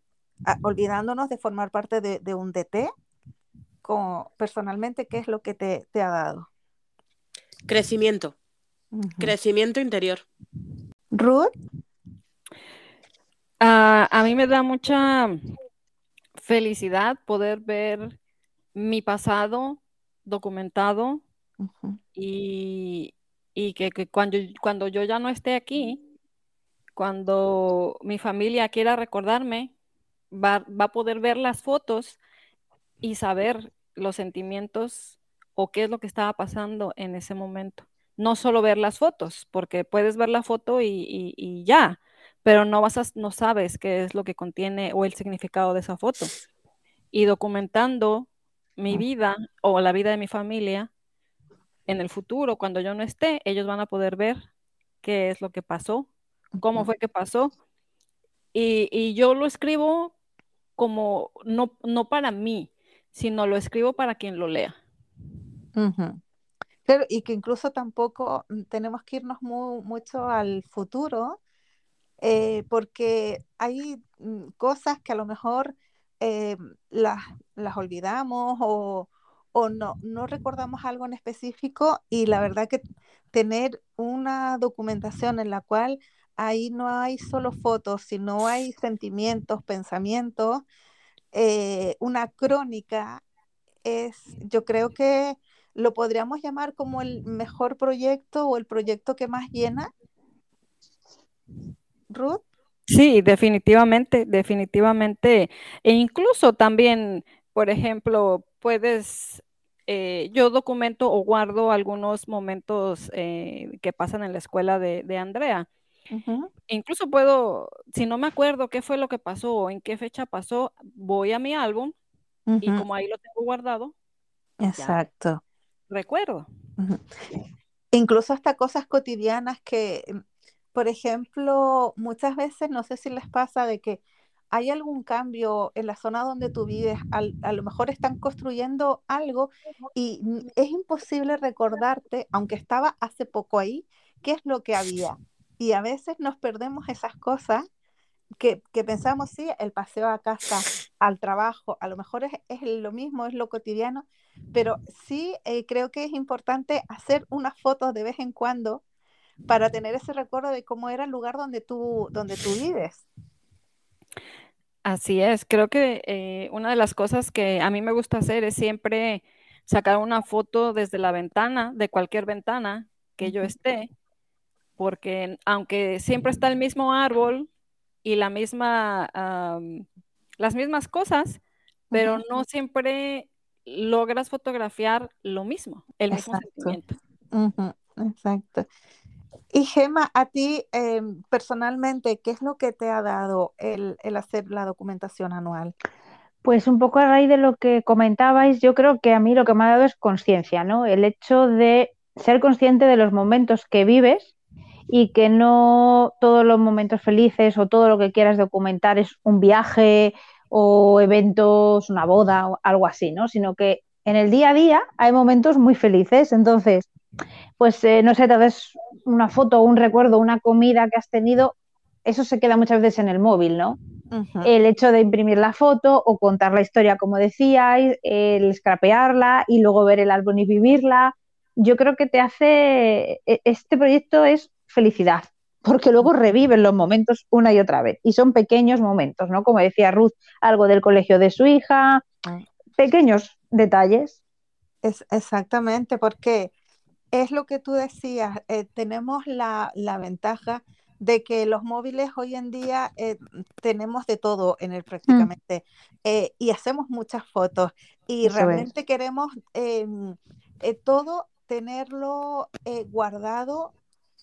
olvidándonos de formar parte de, de un DT, como personalmente, ¿qué es lo que te, te ha dado? Crecimiento, crecimiento interior. Ruth, Ah, a mí me da mucha felicidad poder ver mi pasado documentado y, y que, que cuando, cuando yo ya no esté aquí, cuando mi familia quiera recordarme, va, va a poder ver las fotos y saber los sentimientos o qué es lo que estaba pasando en ese momento. No solo ver las fotos, porque puedes ver la foto y, y- y ya, pero no, vas a- no sabes qué es lo que contiene o el significado de esa foto. Y documentando mi vida o la vida de mi familia, en el futuro, cuando yo no esté, ellos van a poder ver qué es lo que pasó, cómo fue que pasó. Y, y yo lo escribo como, no, no para mí, sino lo escribo para quien lo lea. Ujú. Claro, y que incluso tampoco tenemos que irnos mu- mucho al futuro, eh, porque hay mm, cosas que a lo mejor eh, las, las olvidamos o, o no, no recordamos algo en específico y la verdad que tener una documentación en la cual ahí no hay solo fotos, sino hay sentimientos, pensamientos, eh, una crónica es, yo creo que lo podríamos llamar como el mejor proyecto o el proyecto que más llena, Ruth. Sí, definitivamente, definitivamente. E incluso también, por ejemplo, puedes, eh, yo documento o guardo algunos momentos eh, que pasan en la escuela de, de Andrea. Incluso puedo, si no me acuerdo qué fue lo que pasó o en qué fecha pasó, voy a mi álbum y como ahí lo tengo guardado, Exacto. recuerdo. Incluso hasta cosas cotidianas que, por ejemplo, muchas veces, no sé si les pasa de que hay algún cambio en la zona donde tú vives, al- a lo mejor están construyendo algo y es imposible recordarte, aunque estaba hace poco ahí, qué es lo que había. Y a veces nos perdemos esas cosas que, que pensamos, sí, el paseo a casa, al trabajo, a lo mejor es, es lo mismo, es lo cotidiano, pero sí eh, creo que es importante hacer unas fotos de vez en cuando para tener ese recuerdo de cómo era el lugar donde tú, donde tú vives. Así es, creo que eh, una de las cosas que a mí me gusta hacer es siempre sacar una foto desde la ventana, de cualquier ventana que yo esté, porque aunque siempre está el mismo árbol y la misma, am, las mismas cosas, pero no siempre logras fotografiar lo mismo, el mismo Exacto. sentimiento. Exacto. Y Gema, a ti eh, personalmente, ¿qué es lo que te ha dado el, el hacer la documentación anual? Pues un poco a raíz de lo que comentabais, yo creo que a mí lo que me ha dado es conciencia, ¿no? El hecho de ser consciente de los momentos que vives y que no todos los momentos felices o todo lo que quieras documentar es un viaje o eventos, una boda o algo así, ¿no? Sino que en el día a día hay momentos muy felices. Entonces, pues eh, no sé, tal vez una foto, un recuerdo, una comida que has tenido, eso se queda muchas veces en el móvil, ¿no? El hecho de imprimir la foto o contar la historia como decíais, el scrapearla y luego ver el álbum y vivirla, yo creo que te hace, e- este proyecto es felicidad, porque luego reviven los momentos una y otra vez y son pequeños momentos, ¿no? Como decía Ruth, algo del colegio de su hija, pequeños detalles. Es exactamente, porque es lo que tú decías, eh, tenemos la, la ventaja de que los móviles hoy en día eh, tenemos de todo en él prácticamente eh, y hacemos muchas fotos y Eso es. realmente queremos em, todo tenerlo guardado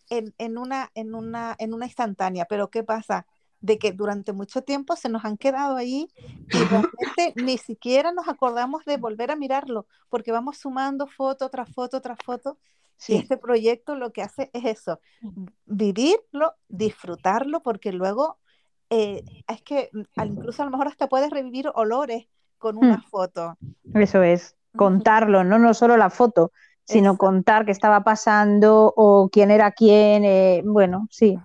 en, en una, en, una, en una instantánea. Pero ¿qué pasa? De que durante mucho tiempo se nos han quedado ahí y realmente ni siquiera nos acordamos de volver a mirarlo, porque vamos sumando foto tras foto tras foto. Y Sí, este proyecto lo que hace es eso, vivirlo, disfrutarlo, porque luego eh, es que mm, al- incluso a lo mejor hasta puedes revivir olores con una Mm. foto. eso es, contarlo, no, no solo la foto, sino Exacto. contar qué estaba pasando o quién era quién, eh, bueno, sí,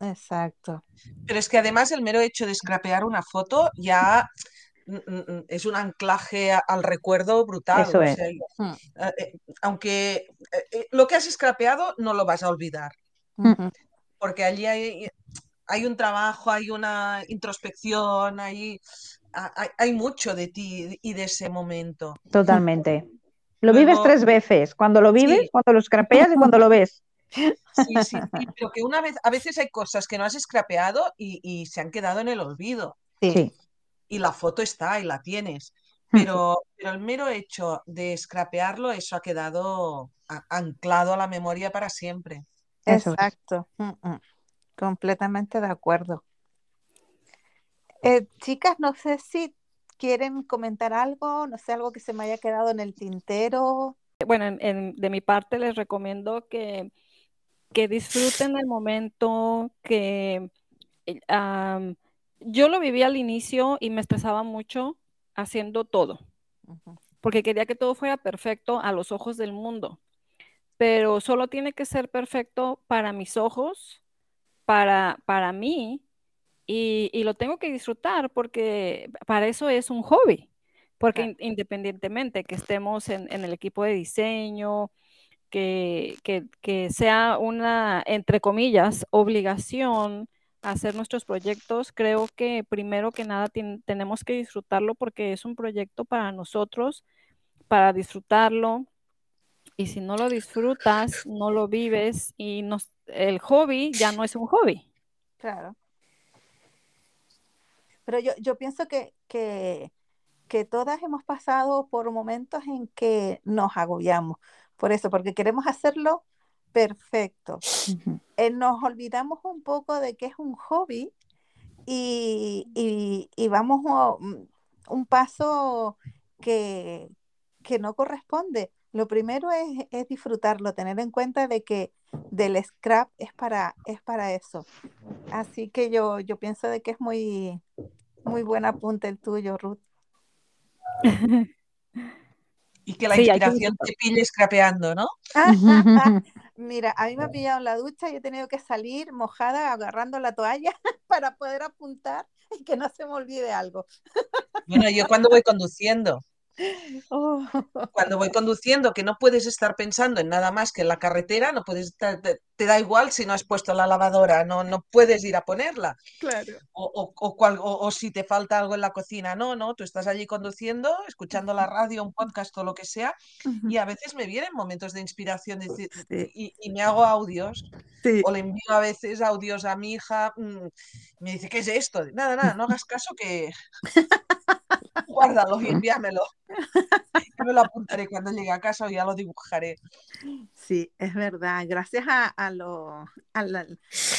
Exacto. Pero es que además el mero hecho de scrapear una foto ya es un anclaje al recuerdo brutal. eso O es. sea, Mm, eh, eh, aunque eh, lo que has scrapeado no lo vas a olvidar, Mm. ujú, porque allí hay, hay un trabajo, hay una introspección, hay, ha- hay, hay mucho de ti y de ese momento. Totalmente. Lo vives tres veces, cuando lo vives, Sí. cuando lo scrapeas y cuando lo ves. Sí, sí, sí, pero que una vez, a veces hay cosas que no has scrapeado y, y se han quedado en el olvido. Sí. Y la foto está y la tienes. Pero, pero el mero hecho de scrapearlo, eso ha quedado a- anclado a la memoria para siempre. Exacto. Mm, mm. Completamente de acuerdo. Eh, chicas, no sé si quieren comentar algo, no sé, algo que se me haya quedado en el tintero. Bueno, en- en- de mi parte les recomiendo que, que disfruten el momento, que am, yo lo viví al inicio y me estresaba mucho haciendo todo, porque quería que todo fuera perfecto a los ojos del mundo, pero solo tiene que ser perfecto para mis ojos, para, para mí, y, y lo tengo que disfrutar porque para eso es un hobby, porque Claro. in- independientemente que estemos en, en el equipo de diseño, que, que- que sea una, entre comillas, obligación hacer nuestros proyectos, creo que primero que nada tenemos que disfrutarlo porque es un proyecto para nosotros, para disfrutarlo. Y si no lo disfrutas, no lo vives y el hobby ya no es un hobby. Claro. Pero yo, yo pienso que, que, que todas hemos pasado por momentos en que nos agobiamos. Por eso, porque queremos hacerlo perfecto. Eh, nos olvidamos un poco de que es un hobby y, y- y vamos a, mm, un paso que, que no corresponde. Lo primero es, es disfrutarlo, tener en cuenta de que del scrap es para, es para eso. Así que yo, yo pienso de que es muy, muy buen apunte el tuyo, Ruth. Y que la Sí, hay que inspiración te pille scrapeando, ¿no? Mira, a mí me ha pillado en la ducha y he tenido que salir mojada agarrando la toalla para poder apuntar y que no se me olvide algo. Bueno, yo cuando voy conduciendo, Oh, cuando voy conduciendo, que no puedes estar pensando en nada más que en la carretera, no puedes estar- te, te da igual si no has puesto la lavadora, no, no puedes ir a ponerla. claro. O, o- o cual- o- o si te falta algo en la cocina, no, no, tú estás allí conduciendo, escuchando la radio, un podcast o lo que sea, y a veces me vienen momentos de inspiración y, y me hago audios, Sí, o le envío a veces audios a mi hija, mm, me dice, ¿qué es esto? Nada, nada, no hagas caso que guárdalo y envíamelo. Yo me lo apuntaré cuando llegue a casa o ya lo dibujaré. sí, es verdad. Gracias a, a, lo- a, la-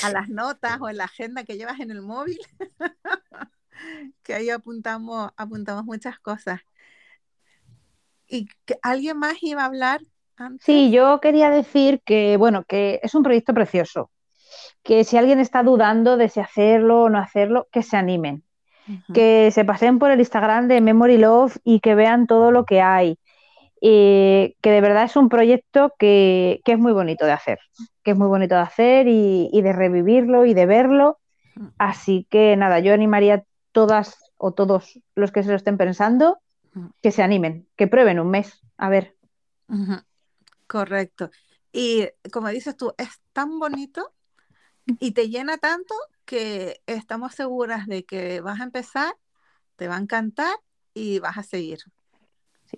a las notas o en la agenda que llevas en el móvil, que ahí apuntamos, apuntamos muchas cosas. ¿Y que alguien más iba a hablar antes? Sí, yo quería decir que, bueno, que es un proyecto precioso, que si alguien está dudando de si hacerlo o no hacerlo, que se animen, Que se pasen por el Instagram de Memory Love y que vean todo lo que hay. Eh, que de verdad es un proyecto que, que es muy bonito de hacer, que es muy bonito de hacer y, y de revivirlo y de verlo. Así que nada, yo animaría a todas o todos los que se lo estén pensando que se animen, que prueben un mes. A ver, Correcto. Y como dices tú, es tan bonito y te llena tanto que estamos seguras de que vas a empezar, te va a encantar y vas a seguir.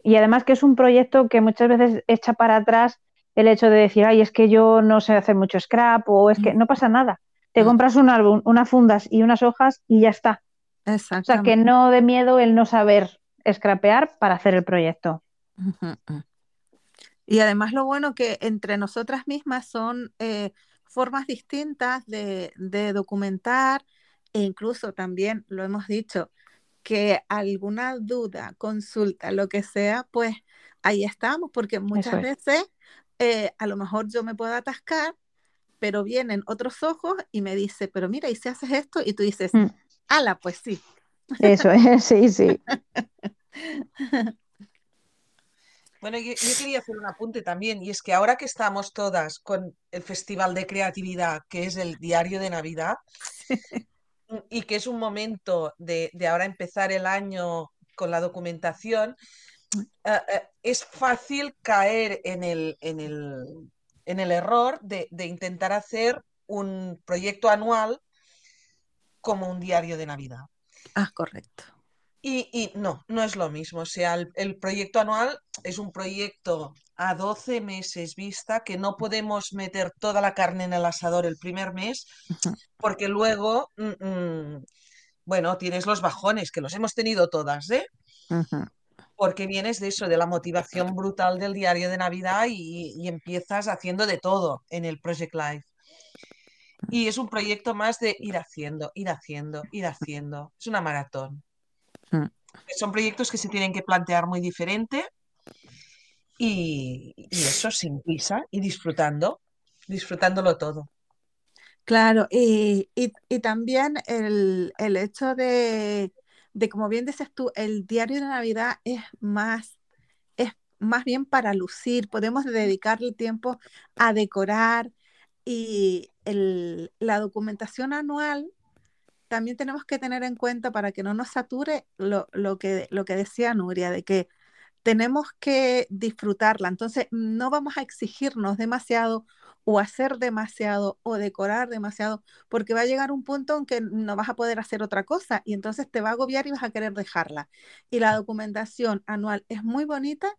Y además que es un proyecto que muchas veces echa para atrás el hecho de decir, ay, es que yo no sé hacer mucho scrap o es que Mm. no pasa nada. Te Mm. compras un álbum, unas fundas y unas hojas y ya está. O sea, que no de miedo el no saber scrapear para hacer el proyecto. Y además lo bueno que entre nosotras mismas son eh, formas distintas de, de documentar e incluso también, lo hemos dicho, que alguna duda, consulta, lo que sea, pues ahí estamos, porque muchas es. veces eh, a lo mejor yo me puedo atascar, pero vienen otros ojos y me dice, pero mira, ¿y si haces esto? Y tú dices, Mm. ala, pues sí. Eso es, sí, sí. Bueno, yo, quería hacer un apunte también, y es que ahora que estamos todas con el Festival de Creatividad, que es el Diario de Navidad, y que es un momento de, ahora empezar el año con la documentación, eh, eh, es fácil caer en el, en el, en el error de intentar hacer un proyecto anual como un diario de Navidad. Ah, correcto. Y, y no, no es lo mismo. O sea, el, el proyecto anual es un proyecto a 12 meses vista que no podemos meter toda la carne en el asador el primer mes porque luego, mm, mm, bueno, tienes los bajones, que los hemos tenido todas, ¿eh? Porque vienes de eso, de la motivación brutal del diario de Navidad y, y empiezas haciendo de todo en el Project Life. Y es un proyecto más de ir haciendo, ir haciendo, ir haciendo. Es una maratón. Mm. Son proyectos que se tienen que plantear muy diferente y, y eso sin prisa y disfrutando, disfrutándolo todo. Claro, y, y- y también el, el hecho de, de, como bien dices tú, el diario de Navidad es más, es más bien para lucir, podemos dedicarle tiempo a decorar y el- la documentación anual también tenemos que tener en cuenta para que no nos sature lo, lo que, lo que decía Nuria, de que tenemos que disfrutarla. Entonces, no vamos a exigirnos demasiado o hacer demasiado o decorar demasiado, porque va a llegar un punto en que no vas a poder hacer otra cosa y entonces te va a agobiar y vas a querer dejarla. Y la documentación anual es muy bonita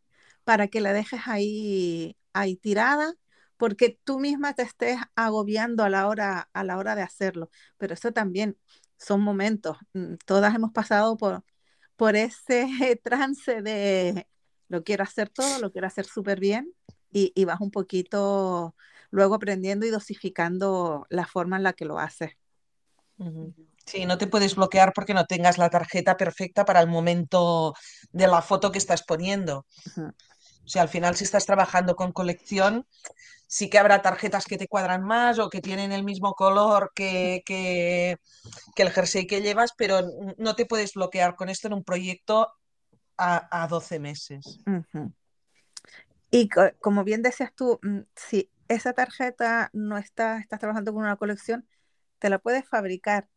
para que la dejes ahí, ahí tirada, porque tú misma te estés agobiando a la hora, a la hora de hacerlo. Pero eso también son momentos. mm, Todas hemos pasado por, por ese trance de lo quiero hacer todo, lo quiero hacer súper bien y, y vas un poquito luego aprendiendo y dosificando la forma en la que lo haces. Sí, no te puedes bloquear porque no tengas la tarjeta perfecta para el momento de la foto que estás poniendo. Ujú, O sea, al final, si estás trabajando con colección, sí que habrá tarjetas que te cuadran más o que tienen el mismo color que, que, que el jersey que llevas, pero no te puedes bloquear con esto en un proyecto a, a 12 meses. Y co- como bien decías tú, mm, si esa tarjeta no está, estás trabajando con una colección, te la puedes fabricar.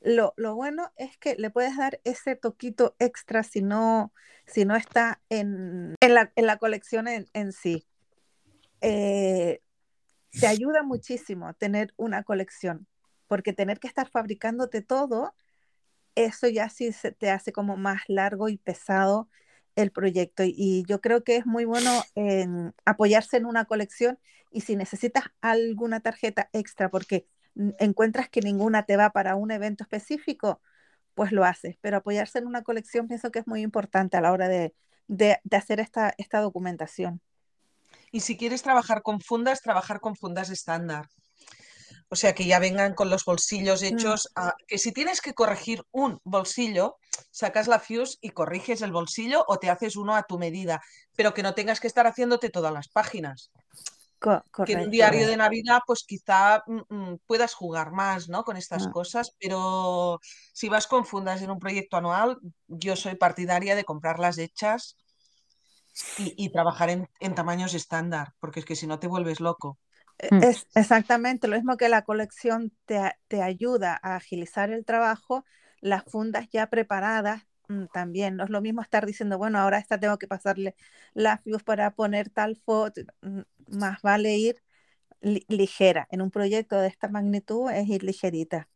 Lo, lo bueno es que le puedes dar ese toquito extra si no, si no está en, en la, en la colección en, sí. Eh, te ayuda muchísimo tener una colección, porque tener que estar fabricándote todo, eso ya sí se te hace como más largo y pesado el proyecto. Y, yo creo que es muy bueno en apoyarse en una colección y si necesitas alguna tarjeta extra, porque encuentras que ninguna te va para un evento específico, pues lo haces. Pero apoyarse en una colección pienso que es muy importante a la hora de, de, de hacer esta, esta documentación. Y si quieres trabajar con fundas, trabajar con fundas estándar. O sea, que ya vengan con los bolsillos Mm, hechos. a- que si tienes que corregir un bolsillo, sacas la fuse y corriges el bolsillo o te haces uno a tu medida, pero que no tengas que estar haciéndote todas las páginas. Co- Que en un diario de Navidad, pues quizá mm, mm, puedas jugar más, ¿no? Con estas Ah, cosas, pero si vas con fundas en un proyecto anual, yo soy partidaria de comprarlas hechas y, y trabajar en, en tamaños estándar, porque es que si no te vuelves loco. e- Mm. Es exactamente lo mismo que la colección te, te ayuda a agilizar el trabajo, las fundas ya preparadas también. No es lo mismo estar diciendo, bueno, ahora esta tengo que pasarle la fuse para poner tal foto. mm, Más vale ir li- ligera. En un proyecto de esta magnitud es ir ligerita.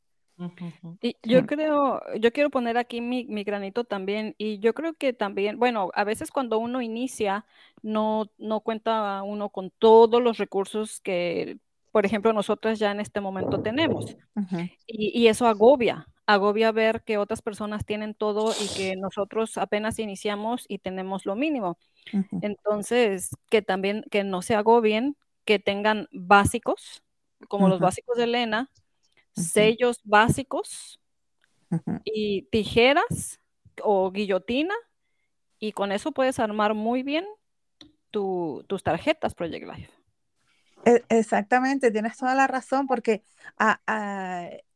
Y yo creo, yo quiero poner aquí mi, mi granito también, y yo creo que también, bueno, a veces cuando uno inicia, no, no cuenta uno con todos los recursos que, por ejemplo, nosotras ya en este momento tenemos. Y, y eso agobia, agobia ver que otras personas tienen todo y que nosotros apenas iniciamos y tenemos lo mínimo. Entonces, que también, que no se agobien, que tengan básicos, como los básicos de Elena, sellos básicos y tijeras o guillotina, y con eso puedes armar muy bien tu- tus tarjetas Project Life. E- Exactamente, tienes toda la razón, porque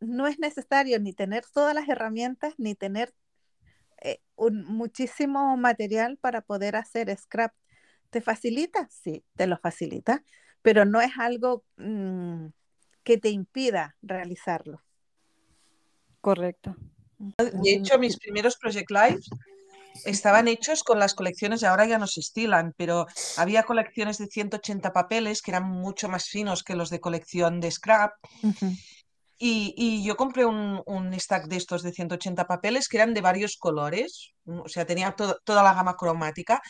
no es necesario ni tener todas las herramientas, ni tener eh, un- muchísimo material para poder hacer scrap. ¿Te facilita? Sí, te lo facilita, pero no es algo mm, que te impida realizarlo. Correcto. De hecho, mis primeros Project Live estaban hechos con las colecciones, ahora ya no se estilan, pero había colecciones de 180 papeles que eran mucho más finos que los de colección de scrap Y, y yo compré un, un stack de estos de 180 papeles que eran de varios colores, o sea, tenía to- toda la gama cromática.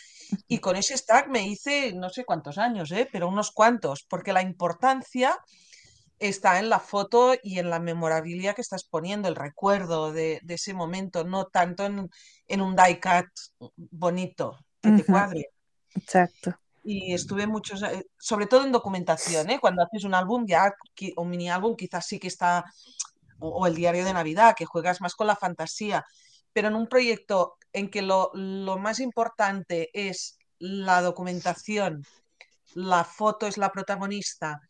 Y con ese stack me hice no sé cuántos años, ¿eh? Pero unos cuantos, porque la importancia está en la foto y en la memorabilia que estás poniendo, el recuerdo de, de ese momento, no tanto en, en un die cut bonito que te cuadre. Exacto. Y estuve muchos, eh, sobre todo en documentación, ¿eh? Cuando haces un álbum ya, un mini álbum quizás sí que está, o, o el diario de Navidad, que juegas más con la fantasía, pero en un proyecto en que lo, lo más importante es la documentación, la foto es la protagonista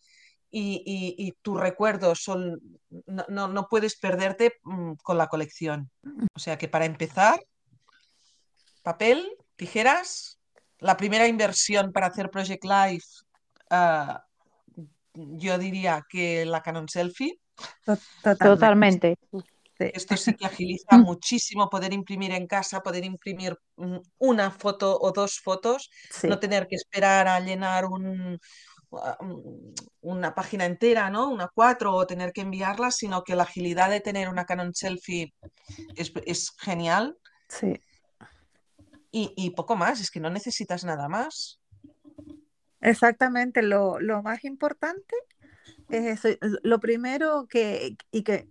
y, y- y tus recuerdos son, no, no- no puedes perderte mm, con la colección. O sea que para empezar, papel, tijeras, la primera inversión para hacer Project Life, ah, yo diría que la Canon Selfie. To- Totalmente. Esto sí que agiliza muchísimo poder imprimir en casa, poder imprimir mm, una foto o dos fotos, Sí. no tener que esperar a llenar un- una página entera, ¿no? Una cuatro o tener que enviarla, sino que la agilidad de tener una Canon Selfie es, es genial sí. y, y poco más, es que no necesitas nada más. Exactamente, lo, lo más importante es eso. Lo primero que, y que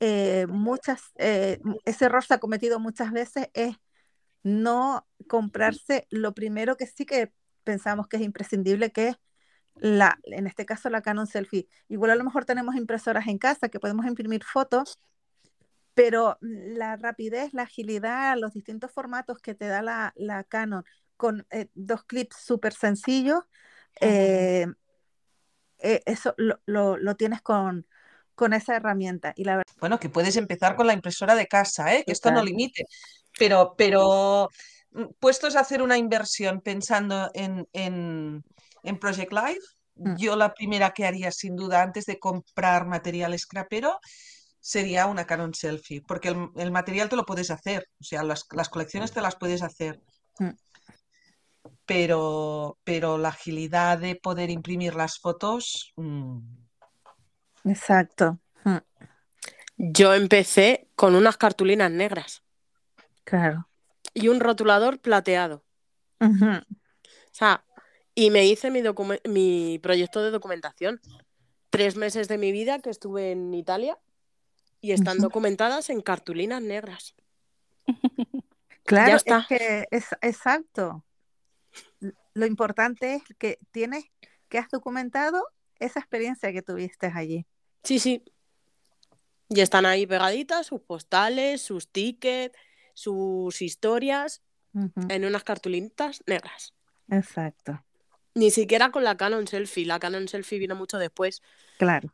eh, muchas, eh, ese error se ha cometido muchas veces es no comprarse lo primero que sí que pensamos que es imprescindible, que es la, en este caso la Canon Selfie. Igual a lo mejor tenemos impresoras en casa que podemos imprimir fotos, pero la rapidez, la agilidad, los distintos formatos que te da la, la Canon con eh, dos clips súper sencillos, eh, eh, eso lo, lo, lo tienes con, con esa herramienta. Y la verdad, Bueno, que puedes empezar con la impresora de casa, ¿eh? Que esto no limite, pero, pero mm, puestos a hacer una inversión pensando en, en, en Project Life, Mm. yo la primera que haría sin duda antes de comprar material scrapero sería una Canon Selfie, porque el, el material te lo puedes hacer, o sea, las, las colecciones te las puedes hacer, Mm. pero, pero la agilidad de poder imprimir las fotos, mm, exacto. Mm, Yo empecé con unas cartulinas negras Claro. y un rotulador plateado. O sea, y me hice mi, proyecto de documentación. Tres meses de mi vida que estuve en Italia y están documentadas en cartulinas negras. Claro, está. es que es exacto. Lo importante es que tienes, que has documentado esa experiencia que tuviste allí. Sí, sí. Y están ahí pegaditas sus postales, sus tickets, sus historias en unas cartulitas negras. Exacto, Ni siquiera con la Canon Selfie. La Canon Selfie vino mucho después. claro.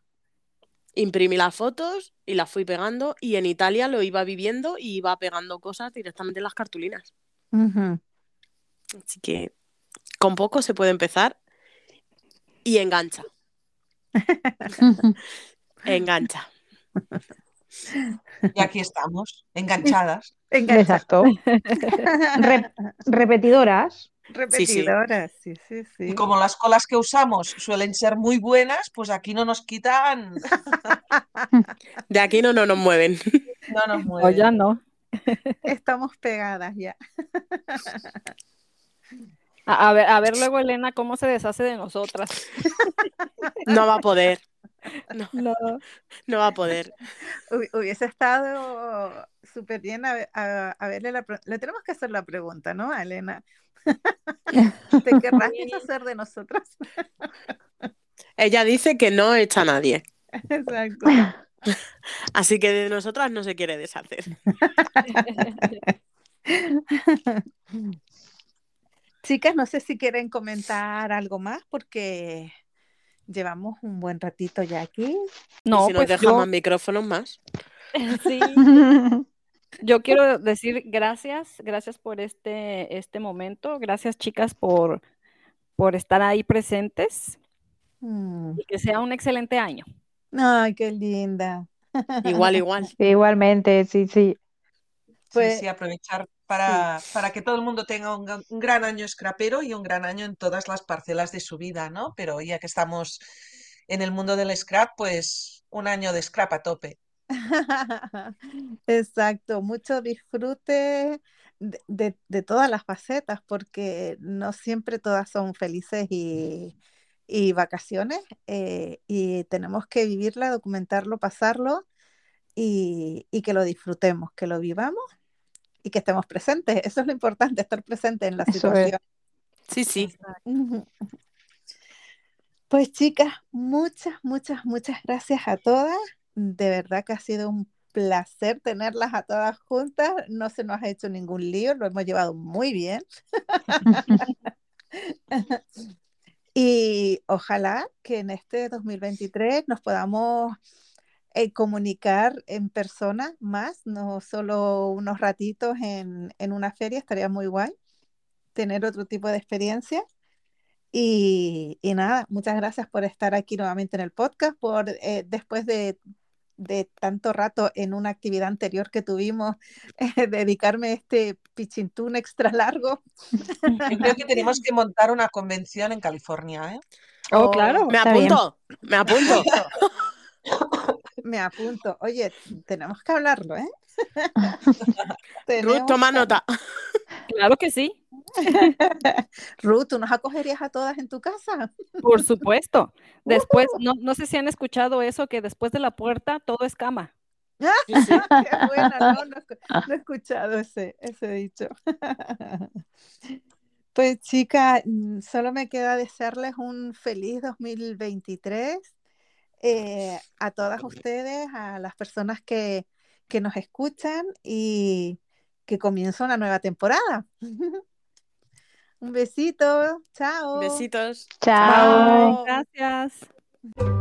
Imprimí las fotos y las fui pegando y en Italia lo iba viviendo y iba pegando cosas directamente en las cartulinas. Así que con poco se puede empezar y engancha, engancha. y aquí estamos, enganchadas. Engancha. Exacto. Re- repetidoras. Repetidoras, sí, sí, sí. Y como las colas que usamos suelen ser muy buenas, pues aquí no nos quitan, De aquí no, no nos mueven. no nos O mueven. ya no. Estamos pegadas ya. A, a ver, a ver luego, Elena, cómo se deshace de nosotras. No va a poder. No, No. no va a poder. Hubi- Hubiese estado súper bien a, a- a verle la... pre- Le tenemos que hacer la pregunta, ¿no, Elena? ¿Te querrás deshacer de nosotras? Ella dice que no echa a nadie. Exacto. Así que de nosotras no se quiere deshacer. Chicas, no sé si quieren comentar algo más porque llevamos un buen ratito ya aquí. No, y si nos pues deja yo, más micrófonos más. sí, yo quiero decir gracias, gracias por este, este momento, gracias chicas por, por estar ahí presentes Mm. y que sea un excelente año. Ay, qué linda. Igual, igual. Igualmente, sí, sí. Sí, Pues- sí, aprovechar para, para que todo el mundo tenga un, gran- un gran año scrapero y un gran año en todas las parcelas de su vida, ¿no? Pero ya que estamos en el mundo del scrap, pues un año de scrap a tope. Exacto, mucho disfrute de, de- de todas las facetas, porque no siempre todas son felices y, y vacaciones, eh, y tenemos que vivirla, documentarlo, pasarlo y, y que lo disfrutemos, que lo vivamos y que estemos presentes. Eso es lo importante, estar presente en la Eso es. situación. Sí, sí. Pues chicas, muchas, muchas, muchas gracias a todas. De verdad que ha sido un placer tenerlas a todas juntas. No se nos ha hecho ningún lío, lo hemos llevado muy bien. Y ojalá que en este 2023 nos podamos eh, comunicar en persona más, no solo unos ratitos en, en una feria, estaría muy guay tener otro tipo de experiencia. Y, y nada, muchas gracias por estar aquí nuevamente en el podcast, por eh, después de, de tanto rato en una actividad anterior que tuvimos, eh, dedicarme a este pichintún extra largo. Yo creo que tenemos que montar una convención en California, ¿eh? Oh, Oh, claro. Me bien. apunto, me apunto. Me apunto. Oye, tenemos que hablarlo, ¿eh? Ruth, toma que- nota. Claro que sí, Ruth, ¿tú nos acogerías a todas en tu casa? por supuesto. Después, no, no sé si han escuchado eso, que después de la puerta todo es cama. Sí, sí. Qué buena, no, no, he escu- no he escuchado ese, ese dicho. Pues chicas, mm, solo me queda desearles un feliz 2023 eh, a todas ustedes, a las personas que, que nos escuchan y que comienza una nueva temporada. Un besito, chao. Besitos. Chao. Chao. Gracias.